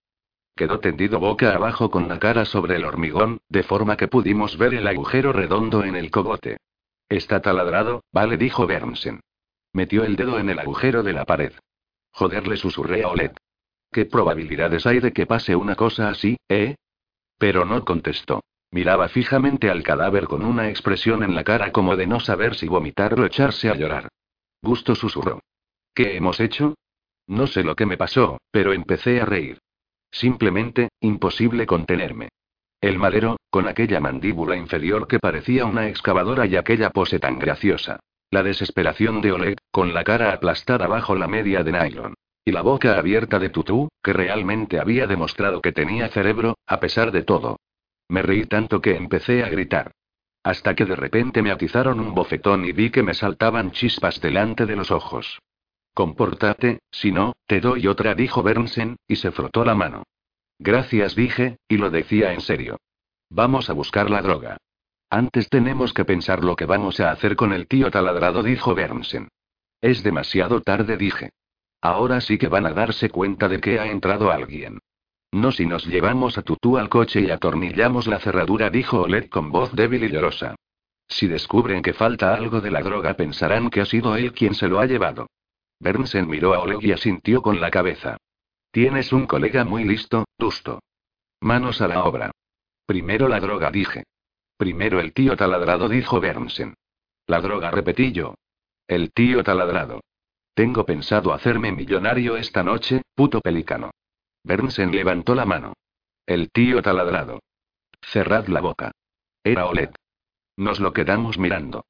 Quedó tendido boca abajo con la cara sobre el hormigón, de forma que pudimos ver el agujero redondo en el cogote. Está taladrado, vale, dijo Bernsen. Metió el dedo en el agujero de la pared. Joder, le susurré a Olet. ¿Qué probabilidades hay de que pase una cosa así, eh? Pero no contestó. Miraba fijamente al cadáver con una expresión en la cara como de no saber si vomitar o echarse a llorar. Gusto susurró. ¿Qué hemos hecho? No sé lo que me pasó, pero empecé a reír. Simplemente, imposible contenerme. El madero, con aquella mandíbula inferior que parecía una excavadora y aquella pose tan graciosa. La desesperación de Oleg, con la cara aplastada bajo la media de nylon. Y la boca abierta de Tutú, que realmente había demostrado que tenía cerebro, a pesar de todo. Me reí tanto que empecé a gritar. Hasta que de repente me atizaron un bofetón y vi que me saltaban chispas delante de los ojos. Compórtate, si no, te doy otra, dijo Bernsen, y se frotó la mano. Gracias, dije, y lo decía en serio. Vamos a buscar la droga. Antes tenemos que pensar lo que vamos a hacer con el tío taladrado, dijo Bernsen. Es demasiado tarde, dije. Ahora sí que van a darse cuenta de que ha entrado alguien. No si nos llevamos a Tutú al coche y atornillamos la cerradura, dijo Olet con voz débil y llorosa. Si descubren que falta algo de la droga, pensarán que ha sido él quien se lo ha llevado. Bernsen miró a Oleg y asintió con la cabeza. Tienes un colega muy listo, Dusto. Manos a la obra. Primero la droga, dije. Primero el tío taladrado, dijo Bernsen. La droga, repetí yo. El tío taladrado. Tengo pensado hacerme millonario esta noche, puto pelicano. Bernsen levantó la mano. El tío taladrado. Cerrad la boca. Era Olet. Nos lo quedamos mirando.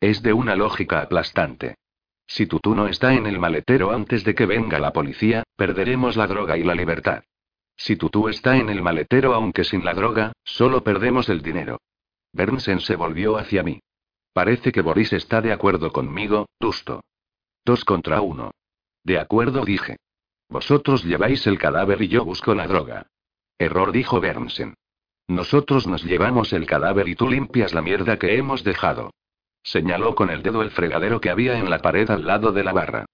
Es de una lógica aplastante. Si Tutú no está en el maletero antes de que venga la policía, perderemos la droga y la libertad. Si Tutú está en el maletero aunque sin la droga, solo perdemos el dinero. Bernsen se volvió hacia mí. Parece que Boris está de acuerdo conmigo, Dusto. Dos contra uno. De acuerdo, dije. Vosotros lleváis el cadáver y yo busco la droga. Error, dijo Bernsen. Nosotros nos llevamos el cadáver y tú limpias la mierda que hemos dejado. Señaló con el dedo el fregadero que había en la pared al lado de la barra.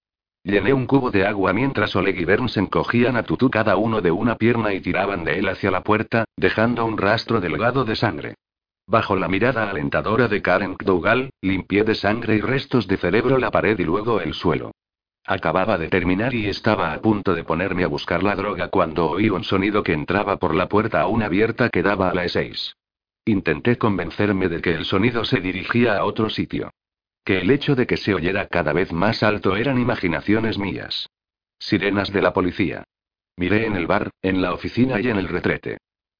Llené un cubo de agua mientras Oleg y Bernsen cogían a Tutú cada uno de una pierna y tiraban de él hacia la puerta, dejando un rastro delgado de sangre. Bajo la mirada alentadora de Karen Dougal, limpié de sangre y restos de cerebro la pared y luego el suelo. Acababa de terminar y estaba a punto de ponerme a buscar la droga cuando oí un sonido que entraba por la puerta aún abierta que daba a la E6. Intenté convencerme de que el sonido se dirigía a otro sitio. Que el hecho de que se oyera cada vez más alto eran imaginaciones mías. Sirenas de la policía. Miré en el bar, en la oficina y en el retrete.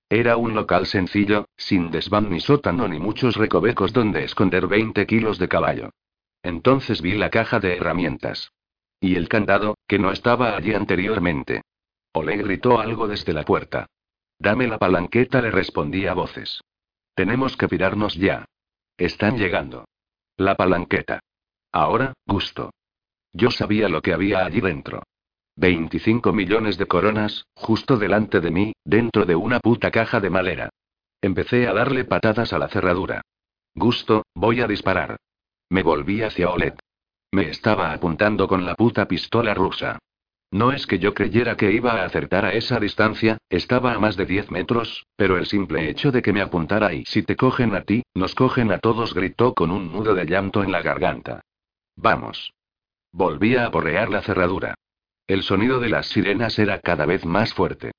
Era un local sencillo, sin desván ni sótano ni muchos recovecos donde esconder 20 kilos de caballo. Entonces vi la caja de herramientas. Y el candado, que no estaba allí anteriormente. Ole gritó algo desde la puerta. Dame la palanqueta, le respondí a voces. Tenemos que pirarnos ya. Están llegando. La palanqueta. Ahora, gusto. Yo sabía lo que había allí dentro. 25 millones de coronas, justo delante de mí, dentro de una puta caja de madera. Empecé a darle patadas a la cerradura. Gusto, voy a disparar. Me volví hacia Olet. Me estaba apuntando con la puta pistola rusa. No es que yo creyera que iba a acertar a esa distancia, estaba a más de 10 metros, pero el simple hecho de que me apuntara y si te cogen a ti, nos cogen a todos, gritó con un nudo de llanto en la garganta. Vamos. Volví a aporrear la cerradura. El sonido de las sirenas era cada vez más fuerte.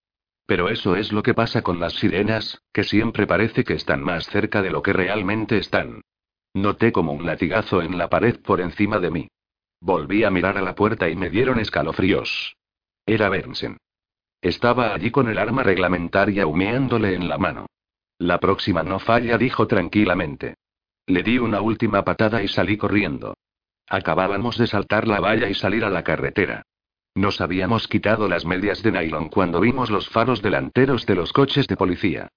Pero eso es lo que pasa con las sirenas, que siempre parece que están más cerca de lo que realmente están. Noté como un latigazo en la pared por encima de mí. Volví a mirar a la puerta y me dieron escalofríos. Era Bernsen. Estaba allí con el arma reglamentaria humeándole en la mano. La próxima no falla, dijo tranquilamente. Le di una última patada y salí corriendo. Acabábamos de saltar la valla y salir a la carretera. Nos habíamos quitado las medias de nylon cuando vimos los faros delanteros de los coches de policía.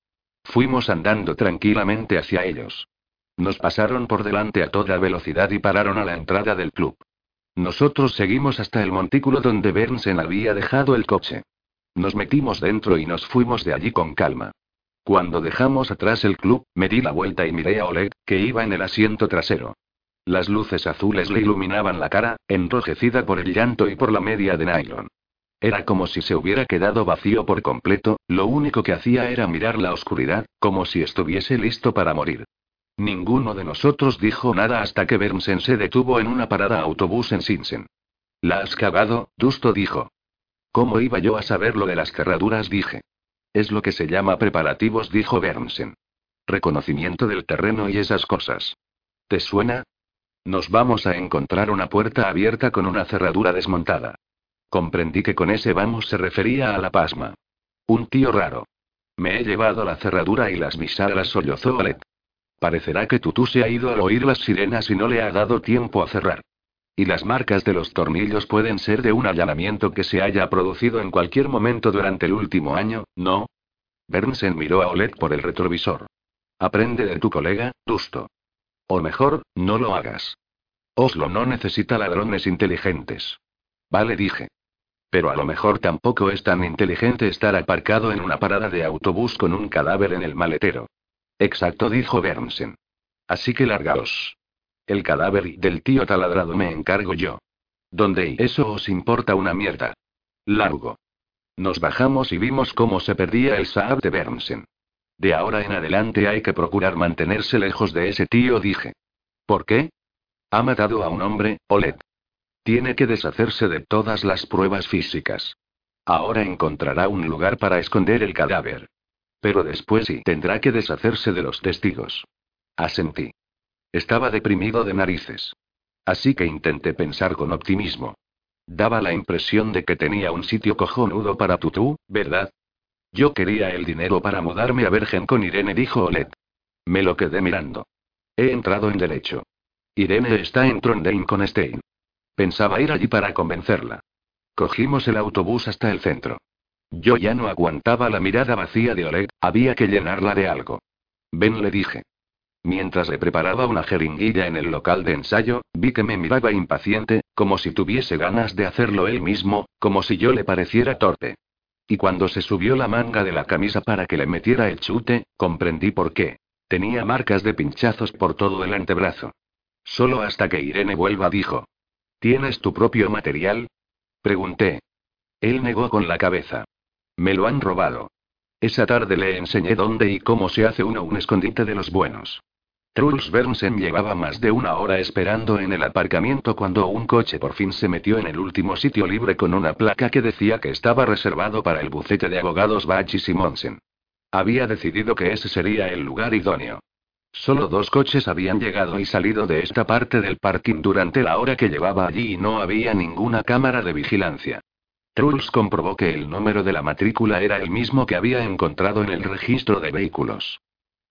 Fuimos andando tranquilamente hacia ellos. Nos pasaron por delante a toda velocidad y pararon a la entrada del club. Nosotros seguimos hasta el montículo donde Bernsen había dejado el coche. Nos metimos dentro y nos fuimos de allí con calma. Cuando dejamos atrás el club, me di la vuelta y miré a Oleg, que iba en el asiento trasero. Las luces azules le iluminaban la cara, enrojecida por el llanto y por la media de nylon. Era como si se hubiera quedado vacío por completo, lo único que hacía era mirar la oscuridad, como si estuviese listo para morir. Ninguno de nosotros dijo nada hasta que Bernsen se detuvo en una parada autobús en Sinsen. ¿La has cagado? Dusto dijo. ¿Cómo iba yo a saber lo de las carraduras? dije. Es lo que se llama preparativos, dijo Bernsen. Reconocimiento del terreno y esas cosas. ¿Te suena? Nos vamos a encontrar una puerta abierta con una cerradura desmontada. Comprendí que con ese vamos se refería a la pasma. Un tío raro. Me he llevado la cerradura y las bisagras sollozó Olet. Parecerá que Tutú se ha ido al oír las sirenas y no le ha dado tiempo a cerrar. Y las marcas de los tornillos pueden ser de un allanamiento que se haya producido en cualquier momento durante el último año, ¿no? Bernsen miró a Olet por el retrovisor. Aprende de tu colega, Dusto. O mejor, no lo hagas. Oslo no necesita ladrones inteligentes. Vale, dije. Pero a lo mejor tampoco es tan inteligente estar aparcado en una parada de autobús con un cadáver en el maletero. Exacto, dijo Bernsen. Así que largaos. El cadáver del tío taladrado me encargo yo. ¿Dónde y eso os importa una mierda? Largo. Nos bajamos y vimos cómo se perdía el Saab de Bernsen. De ahora en adelante hay que procurar mantenerse lejos de ese tío, dije. ¿Por qué? Ha matado a un hombre, Olet. Tiene que deshacerse de todas las pruebas físicas. Ahora encontrará un lugar para esconder el cadáver. Pero después sí tendrá que deshacerse de los testigos. Asentí. Estaba deprimido de narices. Así que intenté pensar con optimismo. Daba la impresión de que tenía un sitio cojonudo para tutú, ¿verdad? Yo quería el dinero para mudarme a Bergen con Irene, dijo Olet. Me lo quedé mirando. He entrado en derecho. Irene está en Trondheim con Stein. Pensaba ir allí para convencerla. Cogimos el autobús hasta el centro. Yo ya no aguantaba la mirada vacía de Oleg, había que llenarla de algo. Ven, le dije. Mientras le preparaba una jeringuilla en el local de ensayo, vi que me miraba impaciente, como si tuviese ganas de hacerlo él mismo, como si yo le pareciera torpe. Y cuando se subió la manga de la camisa para que le metiera el chute, comprendí por qué. Tenía marcas de pinchazos por todo el antebrazo. Solo hasta que Irene vuelva dijo. ¿Tienes tu propio material? Pregunté. Él negó con la cabeza. Me lo han robado. Esa tarde le enseñé dónde y cómo se hace uno un escondite de los buenos. Truls Bernsen llevaba más de una hora esperando en el aparcamiento cuando un coche por fin se metió en el último sitio libre con una placa que decía que estaba reservado para el bufete de abogados Bach y Simonsen. Había decidido que ese sería el lugar idóneo. Solo dos coches habían llegado y salido de esta parte del parking durante la hora que llevaba allí y no había ninguna cámara de vigilancia. Truls comprobó que el número de la matrícula era el mismo que había encontrado en el registro de vehículos.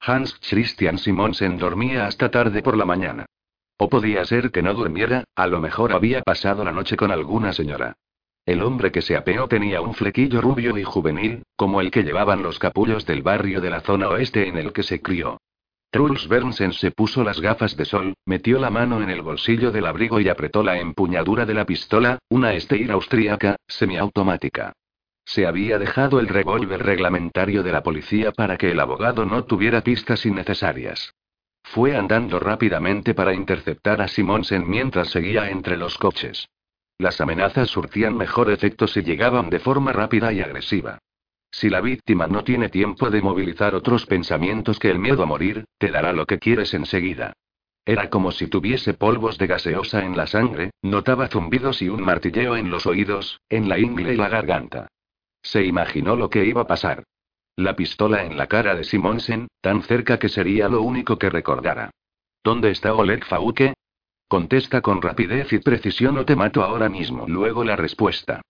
Hans Christian Simonsen dormía hasta tarde por la mañana. O podía ser que no durmiera, a lo mejor había pasado la noche con alguna señora. El hombre que se apeó tenía un flequillo rubio y juvenil, como el que llevaban los capullos del barrio de la zona oeste en el que se crió. Truls Bernsen se puso las gafas de sol, metió la mano en el bolsillo del abrigo y apretó la empuñadura de la pistola, una Steyr austríaca, semiautomática. Se había dejado el revólver reglamentario de la policía para que el abogado no tuviera pistas innecesarias. Fue andando rápidamente para interceptar a Simonsen mientras seguía entre los coches. Las amenazas surtían mejor efecto si llegaban de forma rápida y agresiva. Si la víctima no tiene tiempo de movilizar otros pensamientos que el miedo a morir, te dará lo que quieres enseguida. Era como si tuviese polvos de gaseosa en la sangre, notaba zumbidos y un martilleo en los oídos, en la ingle y la garganta. Se imaginó lo que iba a pasar. La pistola en la cara de Simonsen, tan cerca que sería lo único que recordara. ¿Dónde está Oleg Fauke? Contesta con rapidez y precisión o te mato ahora mismo. Luego la respuesta.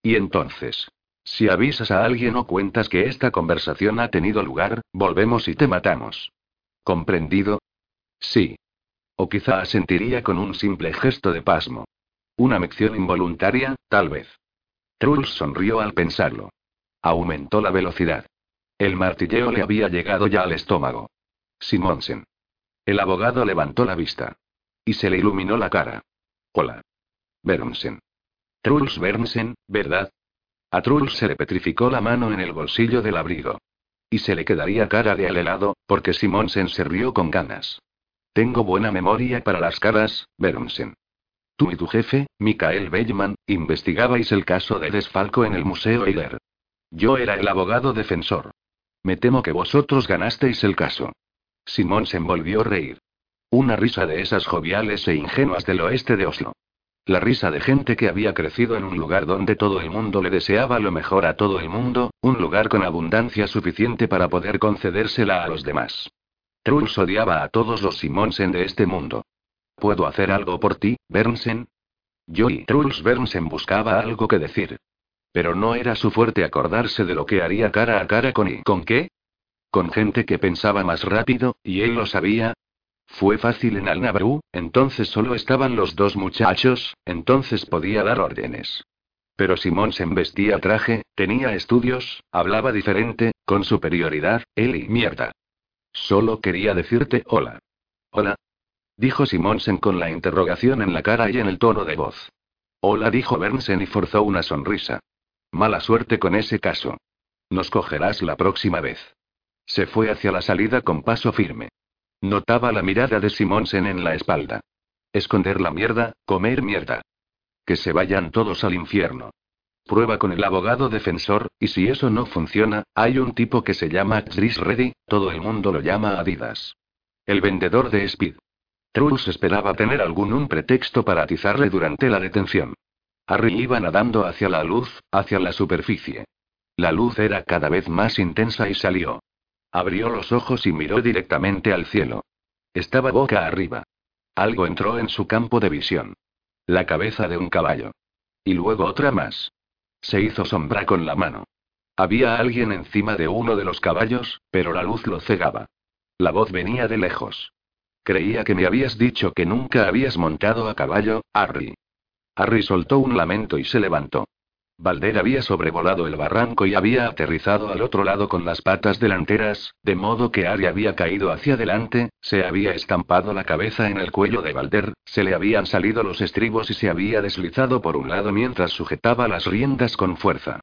Y entonces. Si avisas a alguien o cuentas que esta conversación ha tenido lugar, volvemos y te matamos. ¿Comprendido? Sí. O quizá asentiría con un simple gesto de pasmo. Una mección involuntaria, tal vez. Truls sonrió al pensarlo. Aumentó la velocidad. El martilleo le había llegado ya al estómago. Simonsen. El abogado levantó la vista. Y se le iluminó la cara. Hola. Bernsen. Truls Bernsen, ¿verdad? A Truls se le petrificó la mano en el bolsillo del abrigo. Y se le quedaría cara de al helado, porque Simonsen se rió con ganas. Tengo buena memoria para las caras, Bernsen. Tú y tu jefe, Mikael Bellman, investigabais el caso de desfalco en el Museo Eiler. Yo era el abogado defensor. Me temo que vosotros ganasteis el caso. Simonsen volvió a reír. Una risa de esas joviales e ingenuas del oeste de Oslo. La risa de gente que había crecido en un lugar donde todo el mundo le deseaba lo mejor a todo el mundo, un lugar con abundancia suficiente para poder concedérsela a los demás. Truls odiaba a todos los Simonsen de este mundo. ¿Puedo hacer algo por ti, Bernsen? Yo y Truls Bernsen buscaba algo que decir. Pero no era su fuerte acordarse de lo que haría cara a cara con y con qué. Con gente que pensaba más rápido, y él lo sabía, fue fácil en Alnabru, entonces solo estaban los dos muchachos, entonces podía dar órdenes. Pero Simón se vestía traje, tenía estudios, hablaba diferente, con superioridad, él y mierda. Solo quería decirte hola. Hola. Dijo Simonsen con la interrogación en la cara y en el tono de voz. Hola, dijo Bernsen y forzó una sonrisa. Mala suerte con ese caso. Nos cogerás la próxima vez. Se fue hacia la salida con paso firme. Notaba la mirada de Simonsen en la espalda. Esconder la mierda, comer mierda. Que se vayan todos al infierno. Prueba con el abogado defensor, y si eso no funciona, hay un tipo que se llama Chris Reddy, todo el mundo lo llama Adidas. El vendedor de Speed. Truls esperaba tener algún pretexto para atizarle durante la detención. Harry iba nadando hacia la luz, hacia la superficie. La luz era cada vez más intensa y salió. Abrió los ojos y miró directamente al cielo. Estaba boca arriba. Algo entró en su campo de visión. La cabeza de un caballo. Y luego otra más. Se hizo sombra con la mano. Había alguien encima de uno de los caballos, pero la luz lo cegaba. La voz venía de lejos. Creía que me habías dicho que nunca habías montado a caballo, Harry. Harry soltó un lamento y se levantó. Valder había sobrevolado el barranco y había aterrizado al otro lado con las patas delanteras, de modo que Ari había caído hacia adelante, se había estampado la cabeza en el cuello de Valder, se le habían salido los estribos y se había deslizado por un lado mientras sujetaba las riendas con fuerza.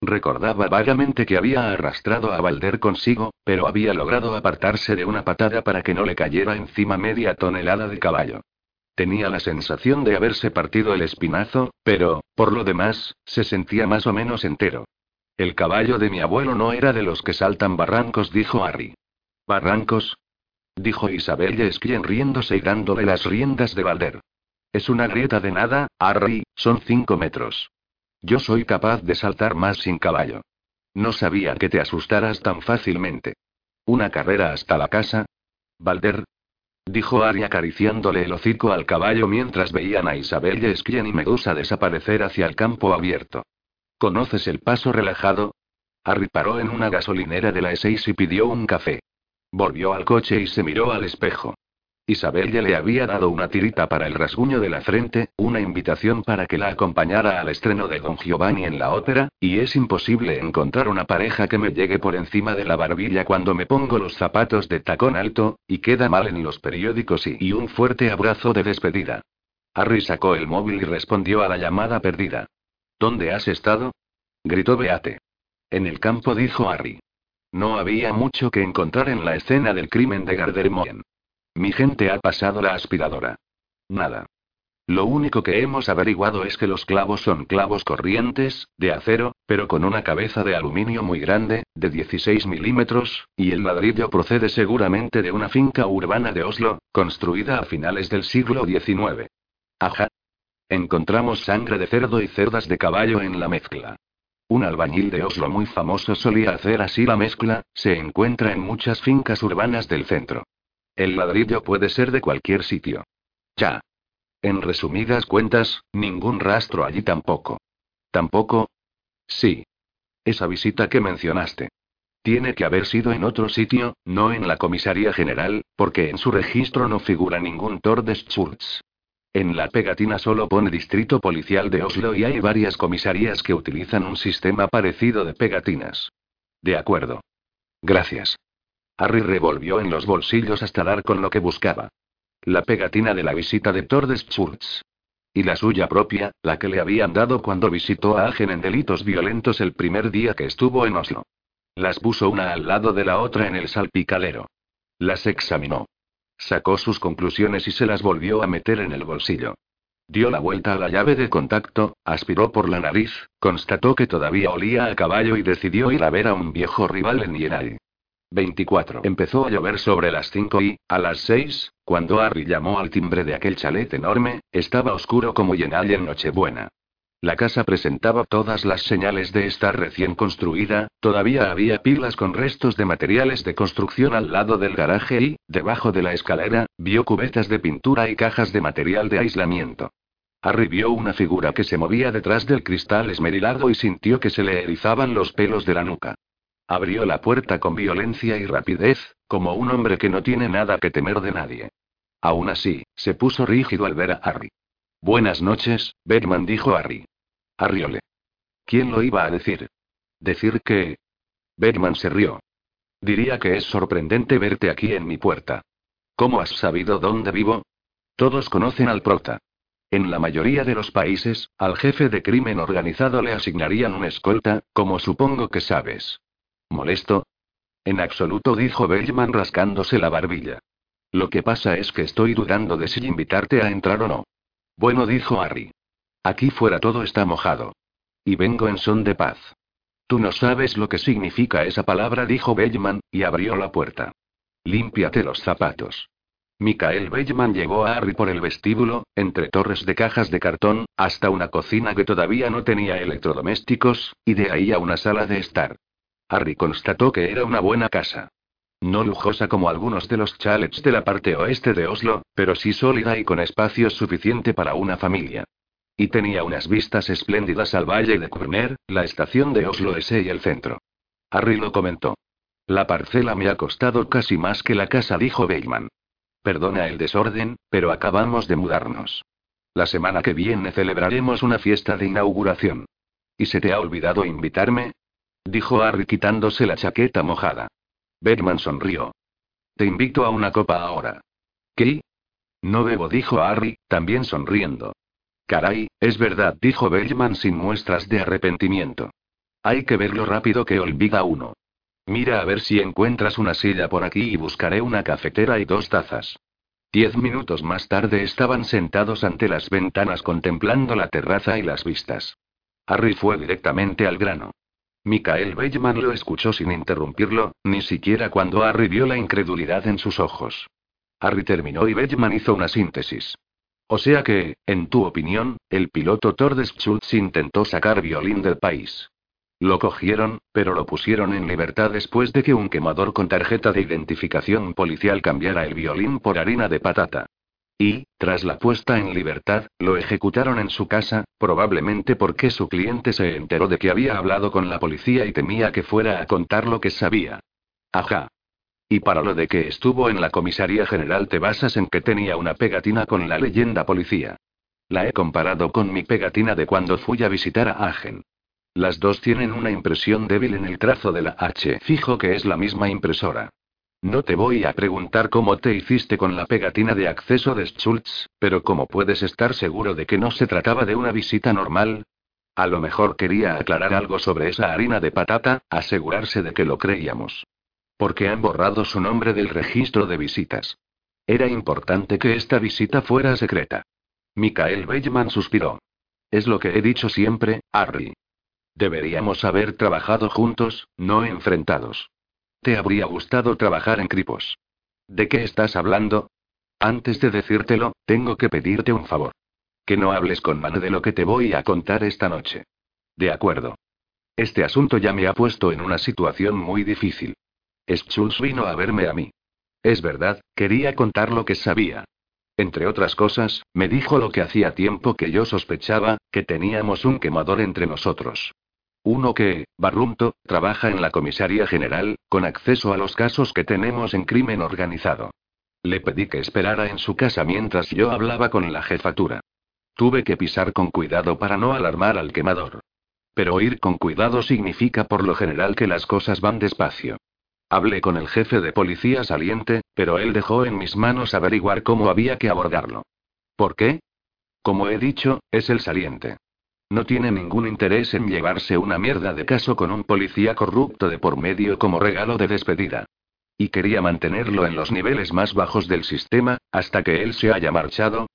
Recordaba vagamente que había arrastrado a Valder consigo, pero había logrado apartarse de una patada para que no le cayera encima media tonelada de caballo. Tenía la sensación de haberse partido el espinazo, pero, por lo demás, se sentía más o menos entero. El caballo de mi abuelo no era de los que saltan barrancos, dijo Harry. ¿Barrancos? dijo Isabel Esquien riéndose y dándole las riendas de Valder. Es una grieta de nada, Harry, son cinco metros. Yo soy capaz de saltar más sin caballo. No sabía que te asustaras tan fácilmente. ¿Una carrera hasta la casa? Valder, dijo Ari acariciándole el hocico al caballo mientras veían a Isabel Esquien y Medusa desaparecer hacia el campo abierto. ¿Conoces el paso relajado? Harry paró en una gasolinera de la E6 y pidió un café. Volvió al coche y se miró al espejo. Isabel ya le había dado una tirita para el rasguño de la frente, una invitación para que la acompañara al estreno de Don Giovanni en la ópera, y es imposible encontrar una pareja que me llegue por encima de la barbilla cuando me pongo los zapatos de tacón alto, y queda mal en los periódicos y, y un fuerte abrazo de despedida. Harry sacó el móvil y respondió a la llamada perdida. ¿Dónde has estado? gritó Beate. En el campo, dijo Harry. No había mucho que encontrar en la escena del crimen de Gardermoen. Mi gente ha pasado la aspiradora. Nada. Lo único que hemos averiguado es que los clavos son clavos corrientes, de acero, pero con una cabeza de aluminio muy grande, de 16 milímetros, y el ladrillo procede seguramente de una finca urbana de Oslo, construida a finales del siglo XIX. Ajá. Encontramos sangre de cerdo y cerdas de caballo en la mezcla. Un albañil de Oslo muy famoso solía hacer así la mezcla, se encuentra en muchas fincas urbanas del centro. El ladrillo puede ser de cualquier sitio. Ya. En resumidas cuentas, ningún rastro allí tampoco. ¿Tampoco? Sí. Esa visita que mencionaste. Tiene que haber sido en otro sitio, no en la comisaría general, porque en su registro no figura ningún Tordesschutz. En la pegatina solo pone Distrito Policial de Oslo y hay varias comisarías que utilizan un sistema parecido de pegatinas. De acuerdo. Gracias. Harry revolvió en los bolsillos hasta dar con lo que buscaba. La pegatina de la visita de Schultz. Y la suya propia, la que le habían dado cuando visitó a Agen en delitos violentos el primer día que estuvo en Oslo. Las puso una al lado de la otra en el salpicadero. Las examinó. Sacó sus conclusiones y se las volvió a meter en el bolsillo. Dio la vuelta a la llave de contacto, aspiró por la nariz, constató que todavía olía a caballo y decidió ir a ver a un viejo rival en Yenai. 24. Empezó a llover sobre las 5 y, a las 6, cuando Harry llamó al timbre de aquel chalet enorme, estaba oscuro como Yenay en Nochebuena. La casa presentaba todas las señales de estar recién construida, todavía había pilas con restos de materiales de construcción al lado del garaje y, debajo de la escalera, vio cubetas de pintura y cajas de material de aislamiento. Harry vio una figura que se movía detrás del cristal esmerilado y sintió que se le erizaban los pelos de la nuca. Abrió la puerta con violencia y rapidez, como un hombre que no tiene nada que temer de nadie. Aún así, se puso rígido al ver a Harry. Buenas noches, Batman dijo Harry. Harry ¿Quién lo iba a decir? Decir que... Batman se rió. Diría que es sorprendente verte aquí en mi puerta. ¿Cómo has sabido dónde vivo? Todos conocen al prota. En la mayoría de los países, al jefe de crimen organizado le asignarían una escolta, como supongo que sabes. ¿Molesto? En absoluto, dijo Bellman rascándose la barbilla. Lo que pasa es que estoy dudando de si invitarte a entrar o no. Bueno, dijo Harry. Aquí fuera todo está mojado. Y vengo en son de paz. Tú no sabes lo que significa esa palabra, dijo Bellman, y abrió la puerta. Límpiate los zapatos. Michael Bellman llevó a Harry por el vestíbulo, entre torres de cajas de cartón, hasta una cocina que todavía no tenía electrodomésticos, y de ahí a una sala de estar. Harry constató que era una buena casa. No lujosa como algunos de los chalets de la parte oeste de Oslo, pero sí sólida y con espacio suficiente para una familia. Y tenía unas vistas espléndidas al valle de Kurner, la estación de Oslo S y el centro. Harry lo comentó. La parcela me ha costado casi más que la casa, dijo Beyman. Perdona el desorden, pero acabamos de mudarnos. La semana que viene celebraremos una fiesta de inauguración. ¿Y se te ha olvidado invitarme? Dijo Harry quitándose la chaqueta mojada. Bergman sonrió. Te invito a una copa ahora. ¿Qué? No bebo, dijo Harry, también sonriendo. Caray, es verdad, dijo Bellman sin muestras de arrepentimiento. Hay que ver lo rápido que olvida uno. Mira a ver si encuentras una silla por aquí y buscaré una cafetera y dos tazas. Diez minutos más tarde estaban sentados ante las ventanas contemplando la terraza y las vistas. Harry fue directamente al grano. Michael Bellman lo escuchó sin interrumpirlo, ni siquiera cuando Harry vio la incredulidad en sus ojos. Harry terminó y Bellman hizo una síntesis. O sea que, en tu opinión, el piloto Tordes Schultz intentó sacar violín del país. Lo cogieron, pero lo pusieron en libertad después de que un quemador con tarjeta de identificación policial cambiara el violín por harina de patata. Y, tras la puesta en libertad, lo ejecutaron en su casa, probablemente porque su cliente se enteró de que había hablado con la policía y temía que fuera a contar lo que sabía. Ajá. Y para lo de que estuvo en la comisaría general te basas en que tenía una pegatina con la leyenda policía. La he comparado con mi pegatina de cuando fui a visitar a Agen. Las dos tienen una impresión débil en el trazo de la H. Fijo que es la misma impresora. No te voy a preguntar cómo te hiciste con la pegatina de acceso de Schultz, pero ¿cómo puedes estar seguro de que no se trataba de una visita normal? A lo mejor quería aclarar algo sobre esa harina de patata, asegurarse de que lo creíamos. Porque han borrado su nombre del registro de visitas. Era importante que esta visita fuera secreta. Michael Bellman suspiró. Es lo que he dicho siempre, Harry. Deberíamos haber trabajado juntos, no enfrentados. Te habría gustado trabajar en Cripos. ¿De qué estás hablando? Antes de decírtelo, tengo que pedirte un favor. Que no hables con Man de lo que te voy a contar esta noche. De acuerdo. Este asunto ya me ha puesto en una situación muy difícil. Schultz vino a verme a mí. Es verdad, quería contar lo que sabía. Entre otras cosas, me dijo lo que hacía tiempo que yo sospechaba, que teníamos un quemador entre nosotros. Uno que, Barrunto, trabaja en la comisaría general, con acceso a los casos que tenemos en crimen organizado. Le pedí que esperara en su casa mientras yo hablaba con la jefatura. Tuve que pisar con cuidado para no alarmar al quemador. Pero ir con cuidado significa por lo general que las cosas van despacio. Hablé con el jefe de policía saliente, pero él dejó en mis manos averiguar cómo había que abordarlo. ¿Por qué? Como he dicho, es el saliente. No tiene ningún interés en llevarse una mierda de caso con un policía corrupto de por medio como regalo de despedida. Y quería mantenerlo en los niveles más bajos del sistema, hasta que él se haya marchado.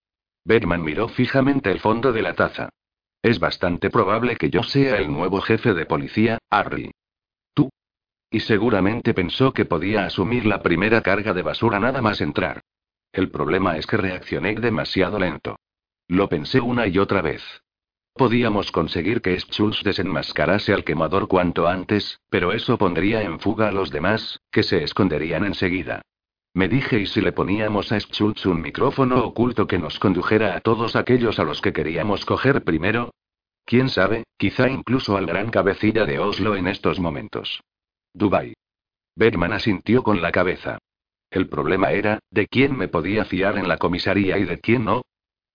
Bergman miró fijamente el fondo de la taza. Es bastante probable que yo sea el nuevo jefe de policía, Harry. Tú. Y seguramente pensó que podía asumir la primera carga de basura nada más entrar. El problema es que reaccioné demasiado lento. Lo pensé una y otra vez. Podíamos conseguir que Schultz desenmascarase al quemador cuanto antes, pero eso pondría en fuga a los demás, que se esconderían enseguida. Me dije, ¿y si le poníamos a Schultz un micrófono oculto que nos condujera a todos aquellos a los que queríamos coger primero? Quién sabe, quizá incluso al gran cabecilla de Oslo en estos momentos. Dubai. Bergman asintió con la cabeza. El problema era, ¿de quién me podía fiar en la comisaría y de quién no?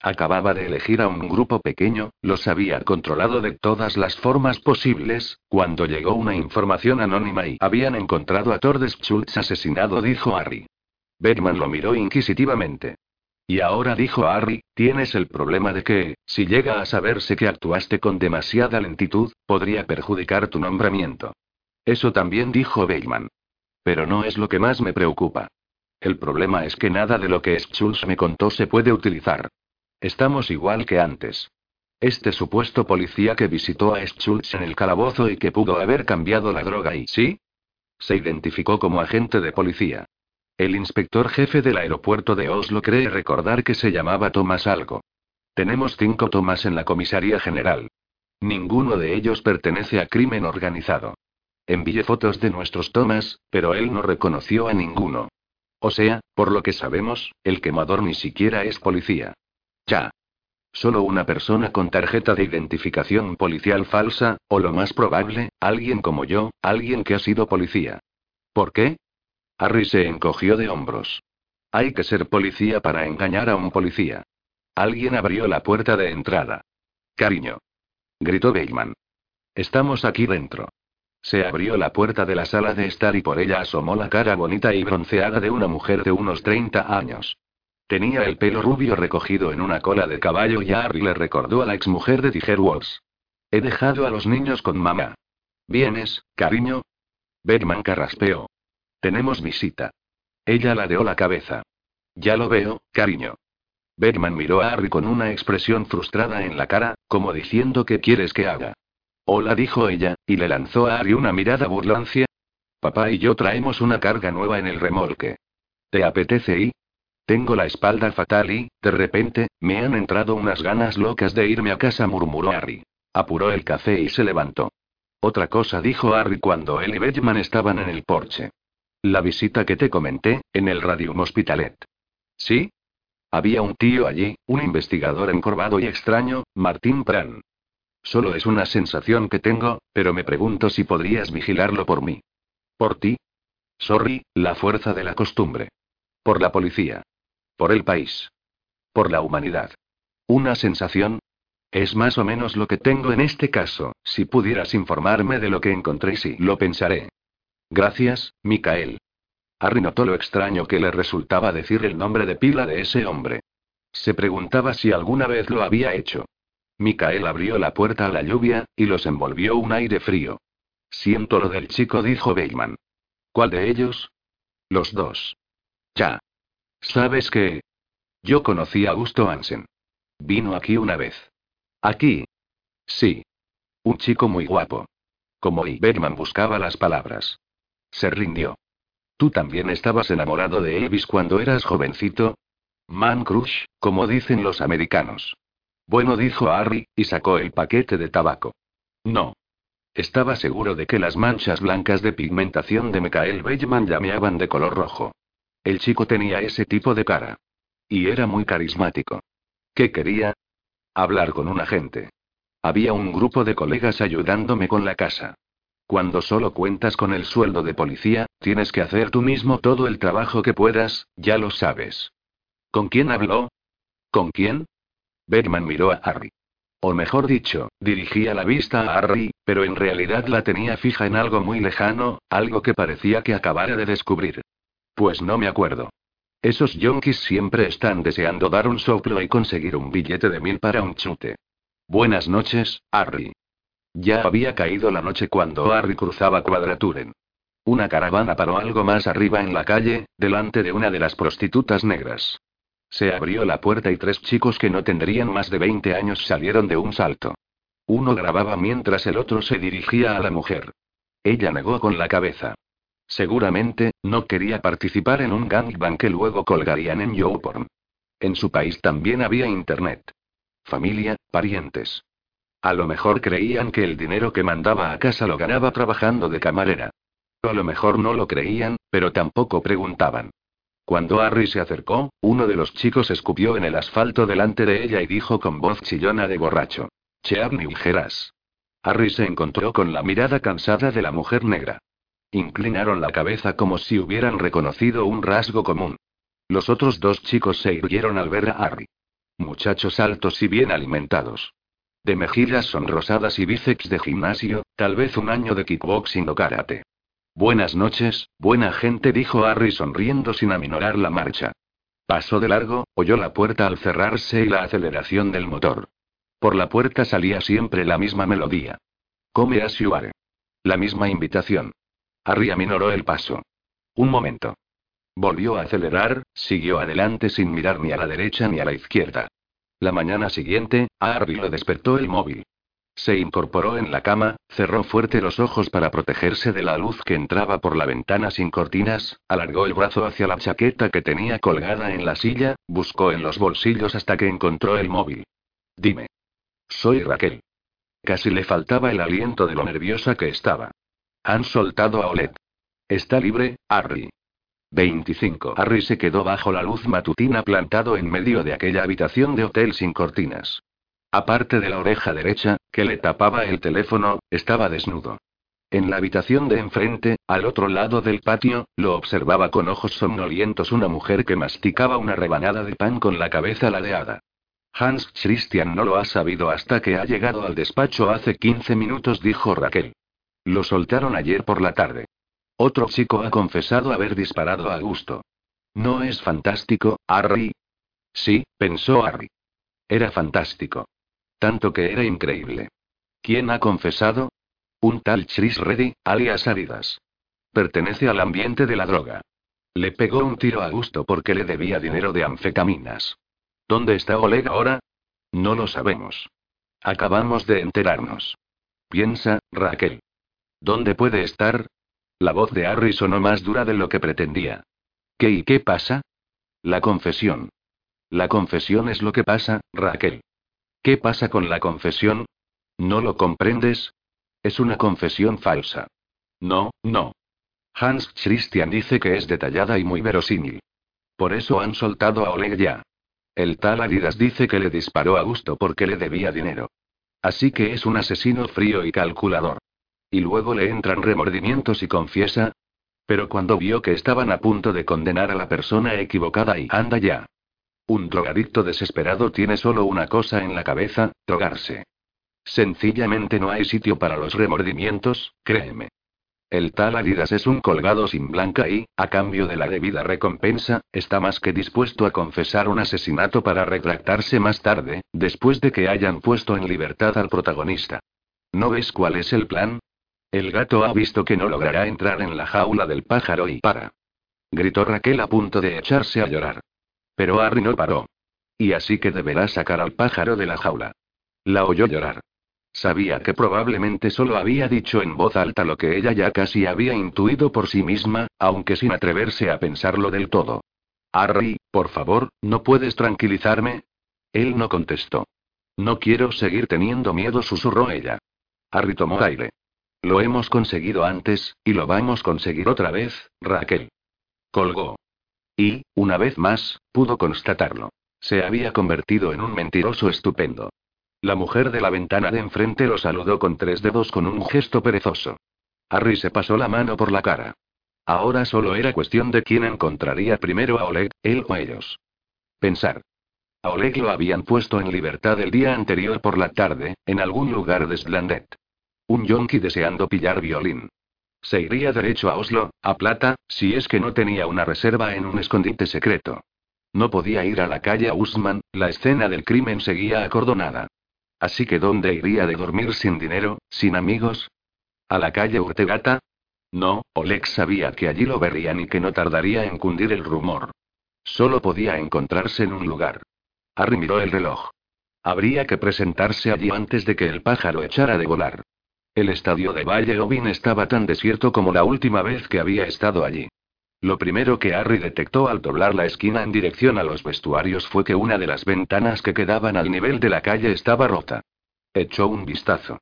Acababa de elegir a un grupo pequeño, los había controlado de todas las formas posibles, cuando llegó una información anónima y habían encontrado a Tordes Schultz asesinado, dijo Harry. Bergman lo miró inquisitivamente. Y ahora dijo Harry, tienes el problema de que, si llega a saberse que actuaste con demasiada lentitud, podría perjudicar tu nombramiento. Eso también dijo Bateman. Pero no es lo que más me preocupa. El problema es que nada de lo que Schultz me contó se puede utilizar. Estamos igual que antes. Este supuesto policía que visitó a Schultz en el calabozo y que pudo haber cambiado la droga y sí, se identificó como agente de policía. El inspector jefe del aeropuerto de Oslo cree recordar que se llamaba Thomas algo. Tenemos cinco Thomas en la comisaría general. Ninguno de ellos pertenece a crimen organizado. Envié fotos de nuestros Thomas, pero él no reconoció a ninguno. O sea, por lo que sabemos, el quemador ni siquiera es policía. Solo una persona con tarjeta de identificación policial falsa, o lo más probable, alguien como yo, alguien que ha sido policía. ¿Por qué? Harry se encogió de hombros. Hay que ser policía para engañar a un policía. Alguien abrió la puerta de entrada. Cariño. Gritó Bateman. Estamos aquí dentro. Se abrió la puerta de la sala de estar y por ella asomó la cara bonita y bronceada de una mujer de unos 30 años. Tenía el pelo rubio recogido en una cola de caballo y Harry le recordó a la exmujer de Tiger Woods. He dejado a los niños con mamá. ¿Vienes, cariño? Bergman carraspeó. Tenemos visita. Ella ladeó la cabeza. Ya lo veo, cariño. Bergman miró a Harry con una expresión frustrada en la cara, como diciendo ¿qué quieres que haga? Hola, dijo ella, y le lanzó a Harry una mirada burlancia. Papá y yo traemos una carga nueva en el remolque. ¿Te apetece ir? Tengo la espalda fatal y, de repente, me han entrado unas ganas locas de irme a casa, murmuró Harry. Apuró el café y se levantó. Otra cosa dijo Harry cuando él y Benjamin estaban en el porche. La visita que te comenté, en el Radium Hospitalet. ¿Sí? Había un tío allí, un investigador encorvado y extraño, Martín Pran. Solo es una sensación que tengo, pero me pregunto si podrías vigilarlo por mí. ¿Por ti? Sorry, la fuerza de la costumbre. Por la policía. Por el país. Por la humanidad. ¿Una sensación? Es más o menos lo que tengo en este caso, si pudieras informarme de lo que encontré, sí, lo pensaré. Gracias, Micael. Harry notó lo extraño que le resultaba decir el nombre de pila de ese hombre. Se preguntaba si alguna vez lo había hecho. Micael abrió la puerta a la lluvia, y los envolvió un aire frío. Siento lo del chico, dijo Bateman. ¿Cuál de ellos? Los dos. Ya. ¿Sabes qué? Yo conocí a Augusto Hansen. Vino aquí una vez. ¿Aquí? Sí. Un chico muy guapo. Como y Bergman buscaba las palabras. Se rindió. ¿Tú también estabas enamorado de Elvis cuando eras jovencito? Man crush, como dicen los americanos. Bueno, dijo Harry, y sacó el paquete de tabaco. No. Estaba seguro de que las manchas blancas de pigmentación de Michael Bellman llameaban de color rojo. El chico tenía ese tipo de cara. Y era muy carismático. ¿Qué quería? Hablar con un agente. Había un grupo de colegas ayudándome con la casa. Cuando solo cuentas con el sueldo de policía, tienes que hacer tú mismo todo el trabajo que puedas, ya lo sabes. ¿Con quién habló? ¿Con quién? Bergman miró a Harry. O mejor dicho, dirigía la vista a Harry, pero en realidad la tenía fija en algo muy lejano, algo que parecía que acabara de descubrir. Pues no me acuerdo. Esos yonkis siempre están deseando dar un soplo y conseguir un billete de mil para un chute. Buenas noches, Harry. Ya había caído la noche cuando Harry cruzaba Cuadraturen. Una caravana paró algo más arriba en la calle, delante de una de las prostitutas negras. Se abrió la puerta y tres chicos que no tendrían más de 20 años salieron de un salto. Uno grababa mientras el otro se dirigía a la mujer. Ella negó con la cabeza. Seguramente, no quería participar en un gangbang que luego colgarían en YouPorn. En su país también había internet. Familia, parientes. A lo mejor creían que el dinero que mandaba a casa lo ganaba trabajando de camarera. A lo mejor no lo creían, pero tampoco preguntaban. Cuando Harry se acercó, uno de los chicos escupió en el asfalto delante de ella y dijo con voz chillona de borracho. Chearni ligeras. Harry se encontró con la mirada cansada de la mujer negra. Inclinaron la cabeza como si hubieran reconocido un rasgo común. Los otros dos chicos se irguieron al ver a Harry. Muchachos altos y bien alimentados. De mejillas sonrosadas y bíceps de gimnasio, tal vez un año de kickboxing o karate. Buenas noches, buena gente, dijo Harry sonriendo sin aminorar la marcha. Pasó de largo, oyó la puerta al cerrarse y la aceleración del motor. Por la puerta salía siempre la misma melodía. Come as you. La misma invitación. Harry aminoró el paso. Un momento. Volvió a acelerar, siguió adelante sin mirar ni a la derecha ni a la izquierda. La mañana siguiente, a Harry lo despertó el móvil. Se incorporó en la cama, cerró fuerte los ojos para protegerse de la luz que entraba por la ventana sin cortinas, alargó el brazo hacia la chaqueta que tenía colgada en la silla, buscó en los bolsillos hasta que encontró el móvil. Dime. Soy Raquel. Casi le faltaba el aliento de lo nerviosa que estaba. Han soltado a Olet. Está libre, Harry. 25. Harry se quedó bajo la luz matutina plantado en medio de aquella habitación de hotel sin cortinas. Aparte de la oreja derecha, que le tapaba el teléfono, estaba desnudo. En la habitación de enfrente, al otro lado del patio, lo observaba con ojos somnolientos una mujer que masticaba una rebanada de pan con la cabeza ladeada. Hans Christian no lo ha sabido hasta que ha llegado al despacho hace 15 minutos, dijo Raquel. Lo soltaron ayer por la tarde. Otro chico ha confesado haber disparado a Augusto. ¿No es fantástico, Harry? Sí, pensó Harry. Era fantástico. Tanto que era increíble. ¿Quién ha confesado? Un tal Chris Reddy, alias Aridas. Pertenece al ambiente de la droga. Le pegó un tiro a gusto porque le debía dinero de anfetaminas. ¿Dónde está Oleg ahora? No lo sabemos. Acabamos de enterarnos. Piensa, Raquel. ¿Dónde puede estar? La voz de Harry sonó más dura de lo que pretendía. ¿Qué y qué pasa? La confesión. La confesión es lo que pasa, Raquel. ¿Qué pasa con la confesión? ¿No lo comprendes? Es una confesión falsa. No, no. Hans Christian dice que es detallada y muy verosímil. Por eso han soltado a Oleg ya. El tal Adidas dice que le disparó a gusto porque le debía dinero. Así que es un asesino frío y calculador. Y luego le entran remordimientos y confiesa. Pero cuando vio que estaban a punto de condenar a la persona equivocada y anda ya. Un drogadicto desesperado tiene solo una cosa en la cabeza, drogarse. Sencillamente no hay sitio para los remordimientos, créeme. El tal Adidas es un colgado sin blanca y, a cambio de la debida recompensa, está más que dispuesto a confesar un asesinato para retractarse más tarde, después de que hayan puesto en libertad al protagonista. ¿No ves cuál es el plan? El gato ha visto que no logrará entrar en la jaula del pájaro y para. Gritó Raquel a punto de echarse a llorar. Pero Harry no paró. Y así que deberá sacar al pájaro de la jaula. La oyó llorar. Sabía que probablemente solo había dicho en voz alta lo que ella ya casi había intuido por sí misma, aunque sin atreverse a pensarlo del todo. Harry, por favor, ¿no puedes tranquilizarme? Él no contestó. No quiero seguir teniendo miedo, susurró ella. Harry tomó aire. Lo hemos conseguido antes, y lo vamos a conseguir otra vez, Raquel. Colgó. Y, una vez más, pudo constatarlo. Se había convertido en un mentiroso estupendo. La mujer de la ventana de enfrente lo saludó con tres dedos con un gesto perezoso. Harry se pasó la mano por la cara. Ahora solo era cuestión de quién encontraría primero a Oleg, él o ellos. Pensar. A Oleg lo habían puesto en libertad el día anterior por la tarde, en algún lugar de Slandet. Un yonki deseando pillar violín. Se iría derecho a Oslo, a Plata, si es que no tenía una reserva en un escondite secreto. No podía ir a la calle Usman, la escena del crimen seguía acordonada. Así que ¿dónde iría de dormir sin dinero, sin amigos? ¿A la calle Urtegata? No, Oleg sabía que allí lo verían y que no tardaría en cundir el rumor. Solo podía encontrarse en un lugar. Harry miró el reloj. Habría que presentarse allí antes de que el pájaro echara de volar. El estadio de Valle Ovin estaba tan desierto como la última vez que había estado allí. Lo primero que Harry detectó al doblar la esquina en dirección a los vestuarios fue que una de las ventanas que quedaban al nivel de la calle estaba rota. Echó un vistazo.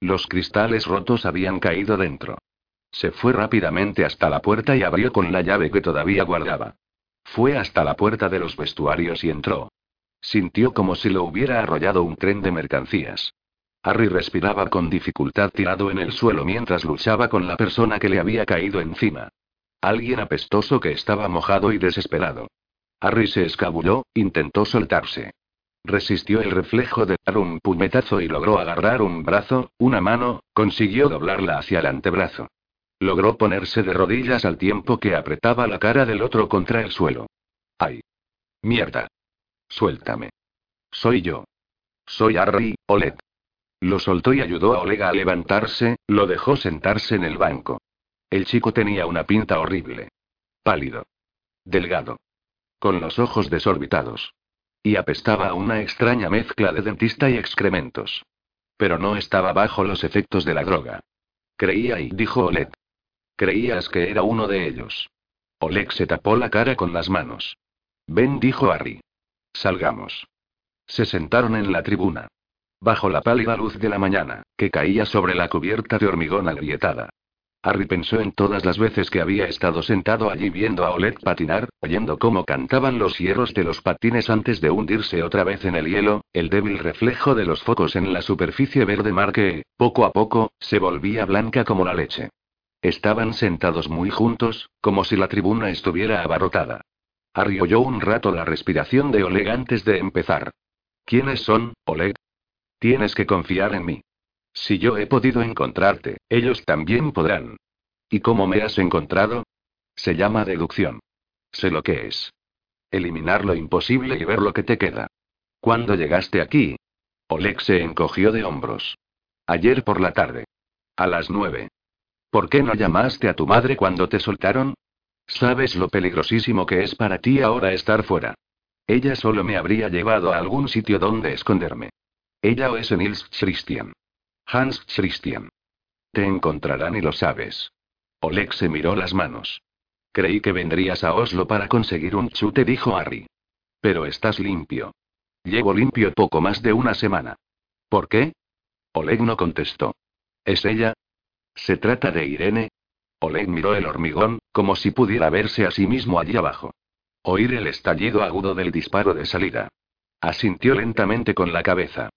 Los cristales rotos habían caído dentro. Se fue rápidamente hasta la puerta y abrió con la llave que todavía guardaba. Fue hasta la puerta de los vestuarios y entró. Sintió como si lo hubiera arrollado un tren de mercancías. Harry respiraba con dificultad tirado en el suelo mientras luchaba con la persona que le había caído encima. Alguien apestoso que estaba mojado y desesperado. Harry se escabulló, intentó soltarse. Resistió el reflejo de dar un puñetazo y logró agarrar un brazo, una mano, consiguió doblarla hacia el antebrazo. Logró ponerse de rodillas al tiempo que apretaba la cara del otro contra el suelo. ¡Ay! ¡Mierda! Suéltame. Soy yo. Soy Harry, Oleg. Lo soltó y ayudó a Oleg a levantarse, lo dejó sentarse en el banco. El chico tenía una pinta horrible. Pálido. Delgado. Con los ojos desorbitados. Y apestaba a una extraña mezcla de dentista y excrementos. Pero no estaba bajo los efectos de la droga. Creía y dijo Oleg. Creías que era uno de ellos. Oleg se tapó la cara con las manos. Ven, dijo Harry. Salgamos. Se sentaron en la tribuna. Bajo la pálida luz de la mañana, que caía sobre la cubierta de hormigón agrietada. Harry pensó en todas las veces que había estado sentado allí viendo a Oleg patinar, oyendo cómo cantaban los hierros de los patines antes de hundirse otra vez en el hielo, el débil reflejo de los focos en la superficie verde mar que, poco a poco, se volvía blanca como la leche. Estaban sentados muy juntos, como si la tribuna estuviera abarrotada. Harry oyó un rato la respiración de Oleg antes de empezar. ¿Quiénes son, Oleg? Tienes que confiar en mí. Si yo he podido encontrarte, ellos también podrán. ¿Y cómo me has encontrado? Se llama deducción. Sé lo que es. Eliminar lo imposible y ver lo que te queda. ¿Cuándo llegaste aquí? Oleg se encogió de hombros. Ayer por la tarde. A las nueve. ¿Por qué no llamaste a tu madre cuando te soltaron? Sabes lo peligrosísimo que es para ti ahora estar fuera. Ella solo me habría llevado a algún sitio donde esconderme. Ella o ese Nils Christian. Hans Christian. Te encontrarán y lo sabes. Oleg se miró las manos. Creí que vendrías a Oslo para conseguir un chute, dijo Harry. Pero estás limpio. Llevo limpio poco más de una semana. ¿Por qué? Oleg no contestó. ¿Es ella? ¿Se trata de Irene? Oleg miró el hormigón, como si pudiera verse a sí mismo allí abajo. Oír el estallido agudo del disparo de salida. Asintió lentamente con la cabeza.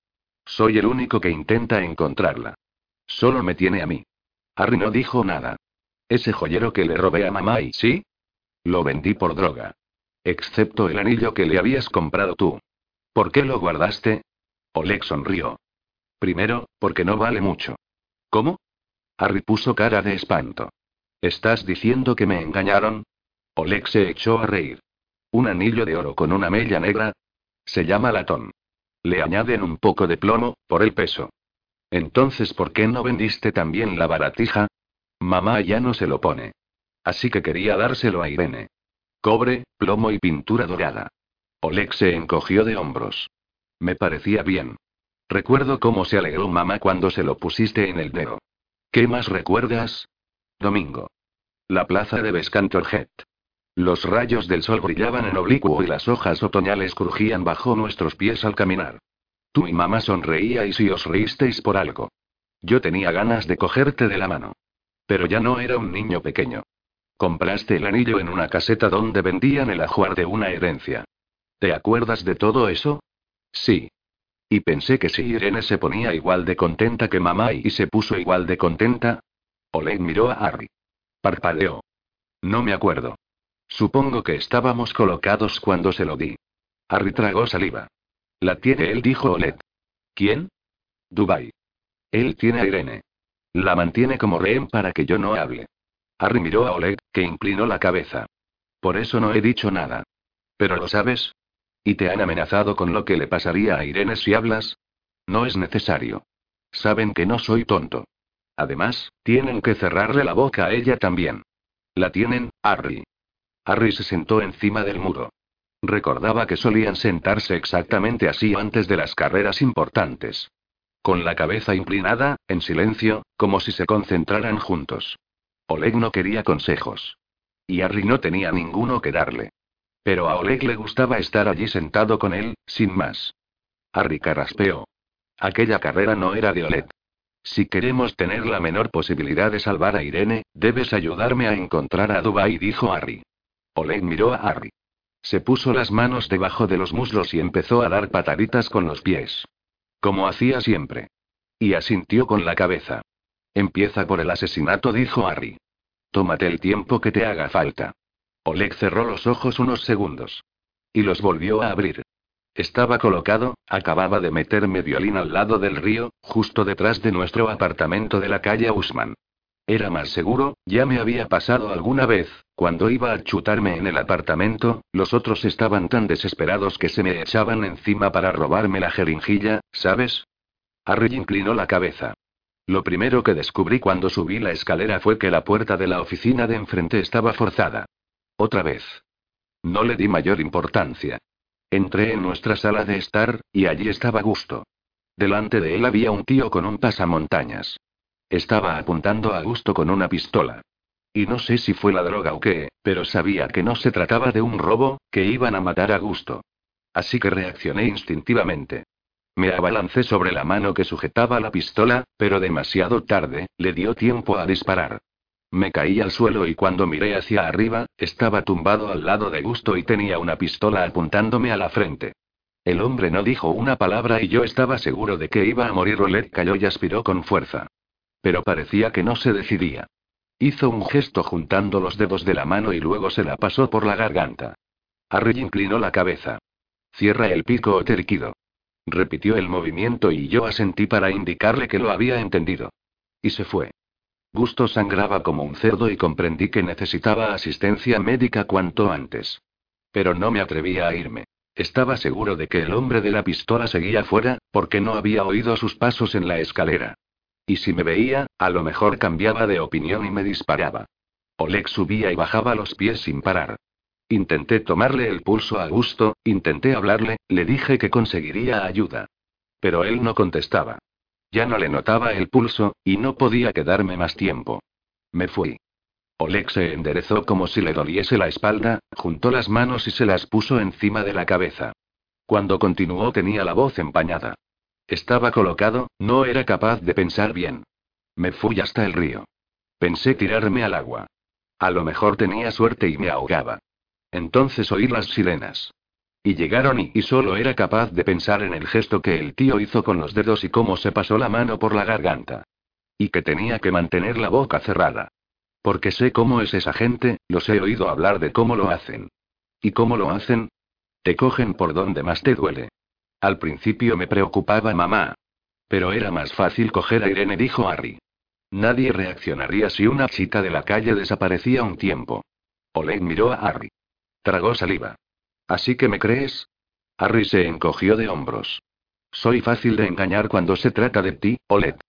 Soy el único que intenta encontrarla. Solo me tiene a mí. Harry no dijo nada. Ese joyero que le robé a mamá y sí. Lo vendí por droga. Excepto el anillo que le habías comprado tú. ¿Por qué lo guardaste? Oleg sonrió. Primero, porque no vale mucho. ¿Cómo? Harry puso cara de espanto. ¿Estás diciendo que me engañaron? Oleg se echó a reír. ¿Un anillo de oro con una mella negra? Se llama latón. Le añaden un poco de plomo, por el peso. Entonces, ¿por qué no vendiste también la baratija? Mamá ya no se lo pone. Así que quería dárselo a Irene. Cobre, plomo y pintura dorada. Oleg se encogió de hombros. Me parecía bien. Recuerdo cómo se alegró mamá cuando se lo pusiste en el dedo. ¿Qué más recuerdas? Domingo. La plaza de Bescantorjet. Los rayos del sol brillaban en oblicuo y las hojas otoñales crujían bajo nuestros pies al caminar. Tú y mamá sonreíais y os reísteis por algo. Yo tenía ganas de cogerte de la mano. Pero ya no era un niño pequeño. Compraste el anillo en una caseta donde vendían el ajuar de una herencia. ¿Te acuerdas de todo eso? Sí. Y pensé que si Irene se ponía igual de contenta que mamá y se puso igual de contenta, Oleg miró a Harry. Parpadeó. No me acuerdo. Supongo que estábamos colocados cuando se lo di. Harry tragó saliva. La tiene él, dijo Olet. ¿Quién? Dubai. Él tiene a Irene. La mantiene como rehén para que yo no hable. Harry miró a Oleg, que inclinó la cabeza. Por eso no he dicho nada. ¿Pero lo sabes? ¿Y te han amenazado con lo que le pasaría a Irene si hablas? No es necesario. Saben que no soy tonto. Además, tienen que cerrarle la boca a ella también. La tienen, Harry. Harry se sentó encima del muro. Recordaba que solían sentarse exactamente así antes de las carreras importantes. Con la cabeza inclinada, en silencio, como si se concentraran juntos. Oleg no quería consejos. Y Harry no tenía ninguno que darle. Pero a Oleg le gustaba estar allí sentado con él, sin más. Harry carraspeó. Aquella carrera no era de Oleg. Si queremos tener la menor posibilidad de salvar a Irene, debes ayudarme a encontrar a Dubai, dijo Harry. Oleg miró a Harry. Se puso las manos debajo de los muslos y empezó a dar pataditas con los pies. Como hacía siempre. Y asintió con la cabeza. Empieza por el asesinato, dijo Harry. Tómate el tiempo que te haga falta. Oleg cerró los ojos unos segundos. Y los volvió a abrir. Estaba colocado, acababa de meterme violín al lado del río, justo detrás de nuestro apartamento de la calle Usman. Era más seguro, ya me había pasado alguna vez, cuando iba a chutarme en el apartamento, los otros estaban tan desesperados que se me echaban encima para robarme la jeringuilla, ¿sabes? Harry inclinó la cabeza. Lo primero que descubrí cuando subí la escalera fue que la puerta de la oficina de enfrente estaba forzada. Otra vez. No le di mayor importancia. Entré en nuestra sala de estar, y allí estaba Gusto. Delante de él había un tío con un pasamontañas. Estaba apuntando a Gusto con una pistola. Y no sé si fue la droga o qué, pero sabía que no se trataba de un robo, que iban a matar a Gusto. Así que reaccioné instintivamente. Me abalancé sobre la mano que sujetaba la pistola, pero demasiado tarde, le dio tiempo a disparar. Me caí al suelo y cuando miré hacia arriba, estaba tumbado al lado de Gusto y tenía una pistola apuntándome a la frente. El hombre no dijo una palabra y yo estaba seguro de que iba a morir. Olet cayó y aspiró con fuerza. Pero parecía que no se decidía. Hizo un gesto juntando los dedos de la mano y luego se la pasó por la garganta. Harry inclinó la cabeza. Cierra el pico o terquido. Repitió el movimiento y yo asentí para indicarle que lo había entendido. Y se fue. Gusto sangraba como un cerdo y comprendí que necesitaba asistencia médica cuanto antes. Pero no me atrevía a irme. Estaba seguro de que el hombre de la pistola seguía fuera, porque no había oído sus pasos en la escalera. Y si me veía, a lo mejor cambiaba de opinión y me disparaba. Oleg subía y bajaba los pies sin parar. Intenté tomarle el pulso a gusto, intenté hablarle, le dije que conseguiría ayuda. Pero él no contestaba. Ya no le notaba el pulso, y no podía quedarme más tiempo. Me fui. Oleg se enderezó como si le doliese la espalda, juntó las manos y se las puso encima de la cabeza. Cuando continuó tenía la voz empañada. Estaba colocado, no era capaz de pensar bien. Me fui hasta el río. Pensé tirarme al agua. A lo mejor tenía suerte y me ahogaba. Entonces oí las sirenas. Y llegaron y, y solo era capaz de pensar en el gesto que el tío hizo con los dedos y cómo se pasó la mano por la garganta. Y que tenía que mantener la boca cerrada. Porque sé cómo es esa gente, los he oído hablar de cómo lo hacen. ¿Y cómo lo hacen? Te cogen por donde más te duele. Al principio me preocupaba mamá. Pero era más fácil coger a Irene, dijo Harry. Nadie reaccionaría si una chica de la calle desaparecía un tiempo. Oleg miró a Harry. Tragó saliva. ¿Así que me crees? Harry se encogió de hombros. Soy fácil de engañar cuando se trata de ti, Olet.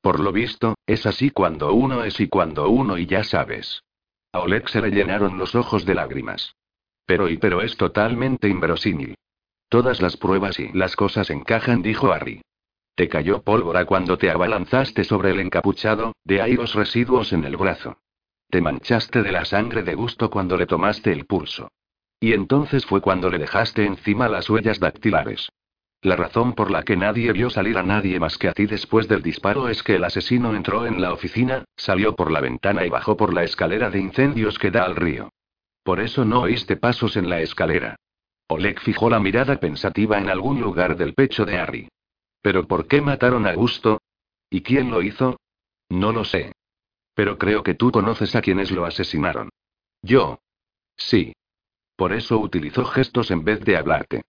Por lo visto, es así cuando uno es y cuando uno y ya sabes. A Oleg se le llenaron los ojos de lágrimas. Pero y pero es totalmente inverosímil. Todas las pruebas y las cosas encajan, dijo Harry. Te cayó pólvora cuando te abalanzaste sobre el encapuchado, de ahí los residuos en el brazo. Te manchaste de la sangre de gusto cuando le tomaste el pulso. Y entonces fue cuando le dejaste encima las huellas dactilares. La razón por la que nadie vio salir a nadie más que a ti después del disparo es que el asesino entró en la oficina, salió por la ventana y bajó por la escalera de incendios que da al río. Por eso no oíste pasos en la escalera. Oleg fijó la mirada pensativa en algún lugar del pecho de Harry. ¿Pero por qué mataron a Gusto? ¿Y quién lo hizo? No lo sé. Pero creo que tú conoces a quienes lo asesinaron. Yo. Sí. Por eso utilizó gestos en vez de hablarte.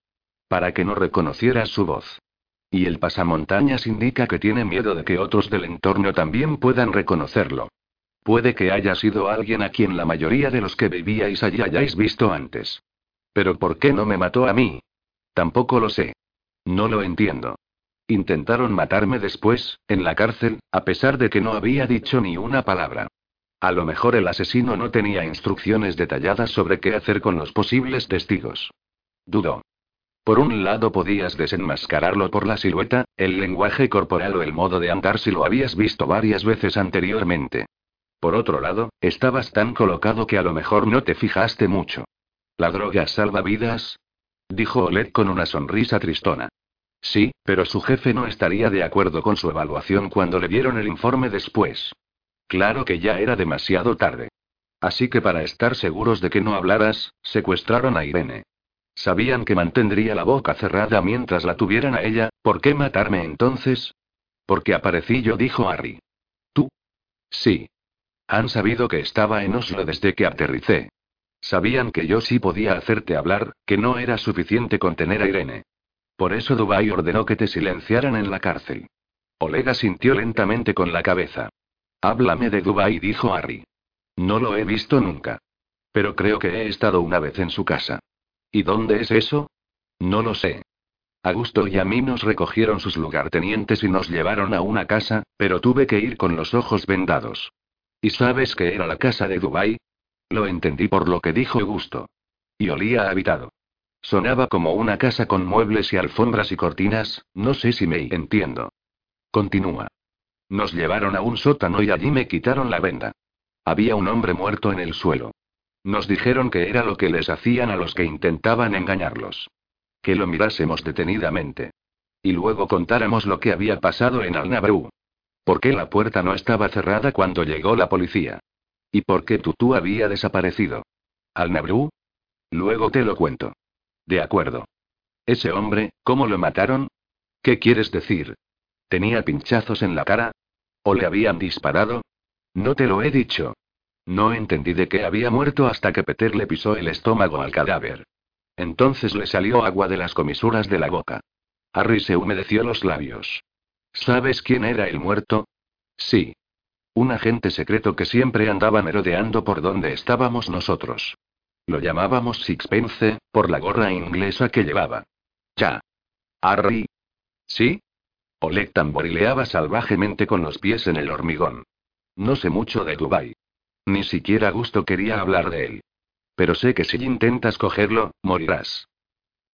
Para que no reconocieras su voz. Y el pasamontañas indica que tiene miedo de que otros del entorno también puedan reconocerlo. Puede que haya sido alguien a quien la mayoría de los que vivíais allí hayáis visto antes. Pero ¿por qué no me mató a mí? Tampoco lo sé. No lo entiendo. Intentaron matarme después, en la cárcel, a pesar de que no había dicho ni una palabra. A lo mejor el asesino no tenía instrucciones detalladas sobre qué hacer con los posibles testigos. Dudó. Por un lado podías desenmascararlo por la silueta, el lenguaje corporal o el modo de andar si lo habías visto varias veces anteriormente. Por otro lado, estabas tan colocado que a lo mejor no te fijaste mucho. ¿La droga salva vidas? Dijo Olet con una sonrisa tristona. Sí, pero su jefe no estaría de acuerdo con su evaluación cuando le dieron el informe después. Claro que ya era demasiado tarde. Así que para estar seguros de que no hablaras, secuestraron a Irene. Sabían que mantendría la boca cerrada mientras la tuvieran a ella, ¿por qué matarme entonces? Porque aparecí yo, dijo Harry. ¿Tú? Sí. Han sabido que estaba en Oslo desde que aterricé. Sabían que yo sí podía hacerte hablar, que no era suficiente contener a Irene. Por eso Dubai ordenó que te silenciaran en la cárcel. Olega sintió lentamente con la cabeza. Háblame de Dubai, dijo Harry. No lo he visto nunca. Pero creo que he estado una vez en su casa. ¿Y dónde es eso? No lo sé. Augusto y a mí nos recogieron sus lugartenientes y nos llevaron a una casa, pero tuve que ir con los ojos vendados. ¿Y sabes que era la casa de Dubai? Lo entendí por lo que dijo Augusto. Y olía habitado. Sonaba como una casa con muebles y alfombras y cortinas, no sé si me entiendo. Continúa. Nos llevaron a un sótano y allí me quitaron la venda. Había un hombre muerto en el suelo. Nos dijeron que era lo que les hacían a los que intentaban engañarlos. Que lo mirásemos detenidamente. Y luego contáramos lo que había pasado en Alnabru. ¿Por qué la puerta no estaba cerrada cuando llegó la policía? ¿Y por qué Tutu había desaparecido? ¿Alnabru? Luego te lo cuento. De acuerdo. Ese hombre, ¿cómo lo mataron? ¿Qué quieres decir? ¿Tenía pinchazos en la cara? ¿O le habían disparado? No te lo he dicho. No entendí de qué había muerto hasta que Peter le pisó el estómago al cadáver. Entonces le salió agua de las comisuras de la boca. Harry se humedeció los labios. ¿Sabes quién era el muerto? Sí. Un agente secreto que siempre andaba merodeando por donde estábamos nosotros. Lo llamábamos Sixpence, por la gorra inglesa que llevaba. Ya. Harry. ¿Sí? Oleg tamborileaba salvajemente con los pies en el hormigón. No sé mucho de Dubai. Ni siquiera Gusto quería hablar de él. Pero sé que si intentas cogerlo, morirás.